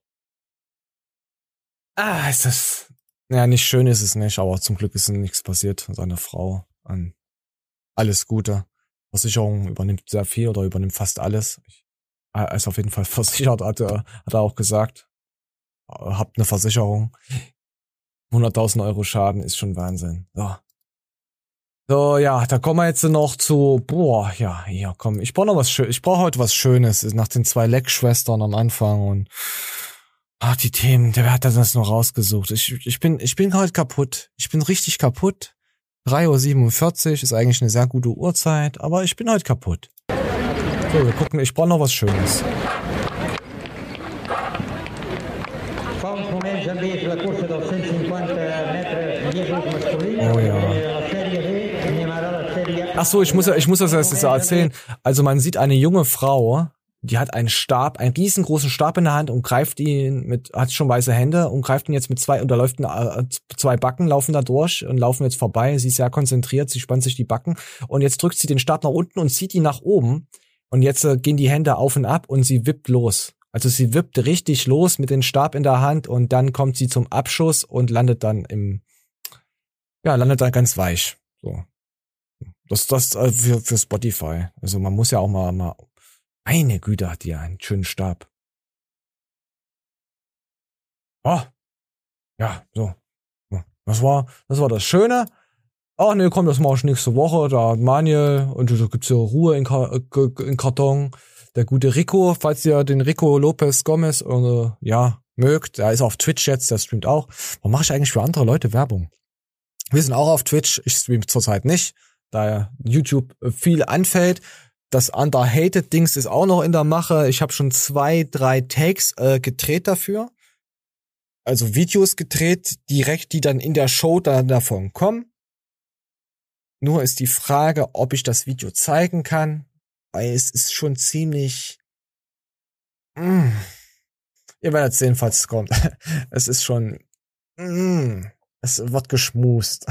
Ah, ist das. Ja, nicht schön ist es nicht, aber zum Glück ist nichts passiert. Seine Frau an alles Gute. Versicherung übernimmt sehr viel oder übernimmt fast alles. Er ist auf jeden Fall versichert, hat er, hat er auch gesagt. Äh, Habt eine Versicherung. 100.000 Euro Schaden ist schon Wahnsinn. So. So, ja, da kommen wir jetzt noch zu, boah, ja, ja, komm, ich brauche noch was Schönes, ich brauche heute was Schönes, nach den zwei Leckschwestern am Anfang und, ah, die Themen, der hat das noch rausgesucht. Ich, ich bin, ich bin heute kaputt. Ich bin richtig kaputt. 3.47 Uhr ist eigentlich eine sehr gute Uhrzeit, aber ich bin heute kaputt. So, wir gucken, ich brauche noch was Schönes. Fa uns moment Jambir la corsa dels 150 metres llisos masculins. Oh ja. Sèrie Ach so, ich muss, ich muss das jetzt erzählen. Also man sieht eine junge Frau, die hat einen Stab, einen riesengroßen Stab in der Hand und greift ihn mit, hat schon weiße Hände und greift ihn jetzt mit zwei, und da läuft ein, äh, zwei Backen, laufen da durch und laufen jetzt vorbei. Sie ist sehr konzentriert, sie spannt sich die Backen und jetzt drückt sie den Stab nach unten und zieht ihn nach oben und jetzt äh, gehen die Hände auf und ab und sie wippt los. Also sie wippt richtig los mit dem Stab in der Hand und dann kommt sie zum Abschuss und landet dann im, ja, landet dann ganz weich. So. Das, das äh, für, für Spotify. Also man muss ja auch mal, mal. Meine Güte hat die einen schönen Stab. Oh. Ja, so. Das war, das war das Schöne. Ach nee, komm, das mach ich nächste Woche. Da hat Manuel und da gibt's ja Ruhe in, Ka äh, in Karton. Der gute Rico, falls ihr den Rico Lopez Gomez äh, ja mögt, der ist auf Twitch jetzt, der streamt auch. Warum mache ich eigentlich für andere Leute Werbung? Wir sind auch auf Twitch. Ich stream zurzeit nicht, da YouTube viel anfällt. Das Underhated-Dings ist auch noch in der Mache. Ich habe schon zwei, drei Takes äh, gedreht dafür. also Videos gedreht, direkt, die dann in der Show da davon kommen. Nur ist die Frage, ob ich das Video zeigen kann, weil es ist schon ziemlich. Mm. Ihr werdet sehen, falls es kommt. Es ist schon. Mm. Es wird geschmust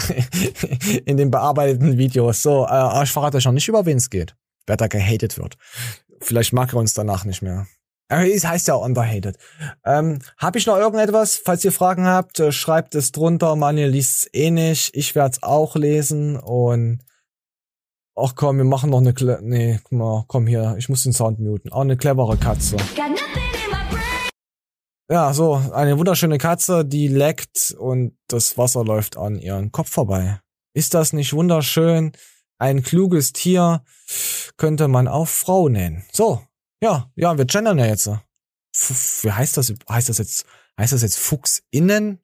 in den bearbeiteten Videos. So, äh, ich verrate euch noch nicht, über wen es geht. Wer da gehatet wird. Vielleicht mag er uns danach nicht mehr. Es heißt ja underhated. Ähm, hab ich noch irgendetwas? Falls ihr Fragen habt, äh, schreibt es drunter. Manuel liest es eh nicht. Ich werde es auch lesen und ach komm, wir machen noch eine Cle nee, guck mal, komm hier, ich muss den Sound muten. Auch eine clevere Katze. Ja, so, eine wunderschöne Katze, die leckt und das Wasser läuft an ihren Kopf vorbei. Ist das nicht wunderschön? Ein kluges Tier könnte man auch Frau nennen. So, ja, ja, wir gendern ja jetzt. Wie heißt das? Heißt das jetzt, heißt das jetzt Fuchsinnen?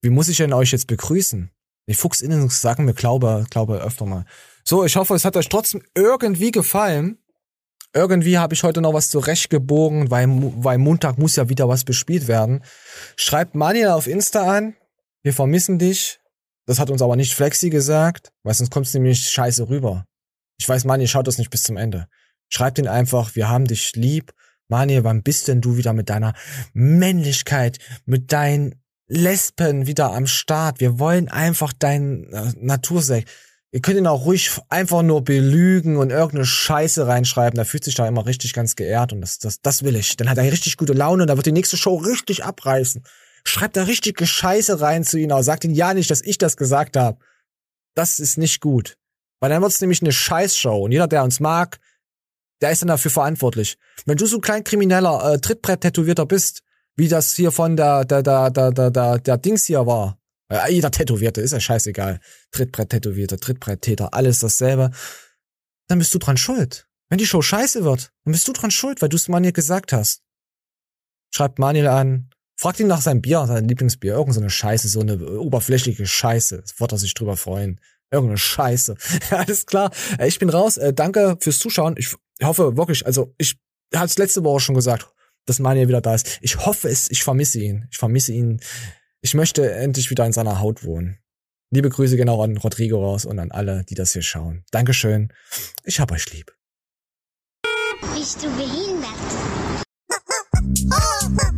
Wie muss ich denn euch jetzt begrüßen? Die Fuchsinnen sagen mir glaube, glaube öfter mal. So, ich hoffe, es hat euch trotzdem irgendwie gefallen. Irgendwie habe ich heute noch was zurechtgebogen, weil, weil Montag muss ja wieder was bespielt werden. Schreibt Manuel auf Insta an. Wir vermissen dich. Das hat uns aber nicht Flexi gesagt, weil sonst kommt's nämlich scheiße rüber. Ich weiß, Manuel schaut das nicht bis zum Ende. Schreibt ihn einfach, wir haben dich lieb. Manuel, wann bist denn du wieder mit deiner Männlichkeit, mit deinen Lesben wieder am Start? Wir wollen einfach deinen äh, Natursekt. Ihr könnt ihn auch ruhig einfach nur belügen und irgendeine Scheiße reinschreiben. Da fühlt sich da immer richtig ganz geehrt und das, das, das will ich. Dann hat er richtig gute Laune und da wird die nächste Show richtig abreißen. Schreibt da richtige Scheiße rein zu ihm, aber sagt ihn ja nicht, dass ich das gesagt habe. Das ist nicht gut. Weil dann wird's nämlich eine Scheißshow und jeder, der uns mag, der ist dann dafür verantwortlich. Wenn du so ein klein krimineller äh, Trittbrett-Tätowierter bist, wie das hier von der, der, der, der, der, der, der Dings hier war, äh, jeder Tätowierte, ist ja scheißegal. Trittbrett-Tätowierter, Trittbrett-Täter, alles dasselbe. Dann bist du dran schuld. Wenn die Show scheiße wird, dann bist du dran schuld, weil du es Manuel gesagt hast. Schreibt Manuel an, fragt ihn nach seinem Bier, sein Lieblingsbier, irgend so eine Scheiße, so eine oberflächliche Scheiße. Das wird er sich drüber freuen. Irgendeine Scheiße. Alles klar. Äh, Ich bin raus. Äh, Danke fürs Zuschauen. Ich hoffe wirklich, also ich hatte es letzte Woche schon gesagt, dass Manuel wieder da ist. Ich hoffe es, ich vermisse ihn. Ich vermisse ihn. Ich möchte endlich wieder in seiner Haut wohnen. Liebe Grüße genau an Rodrigo raus und an alle, die das hier schauen. Dankeschön. Ich hab euch lieb. Bist du behindert?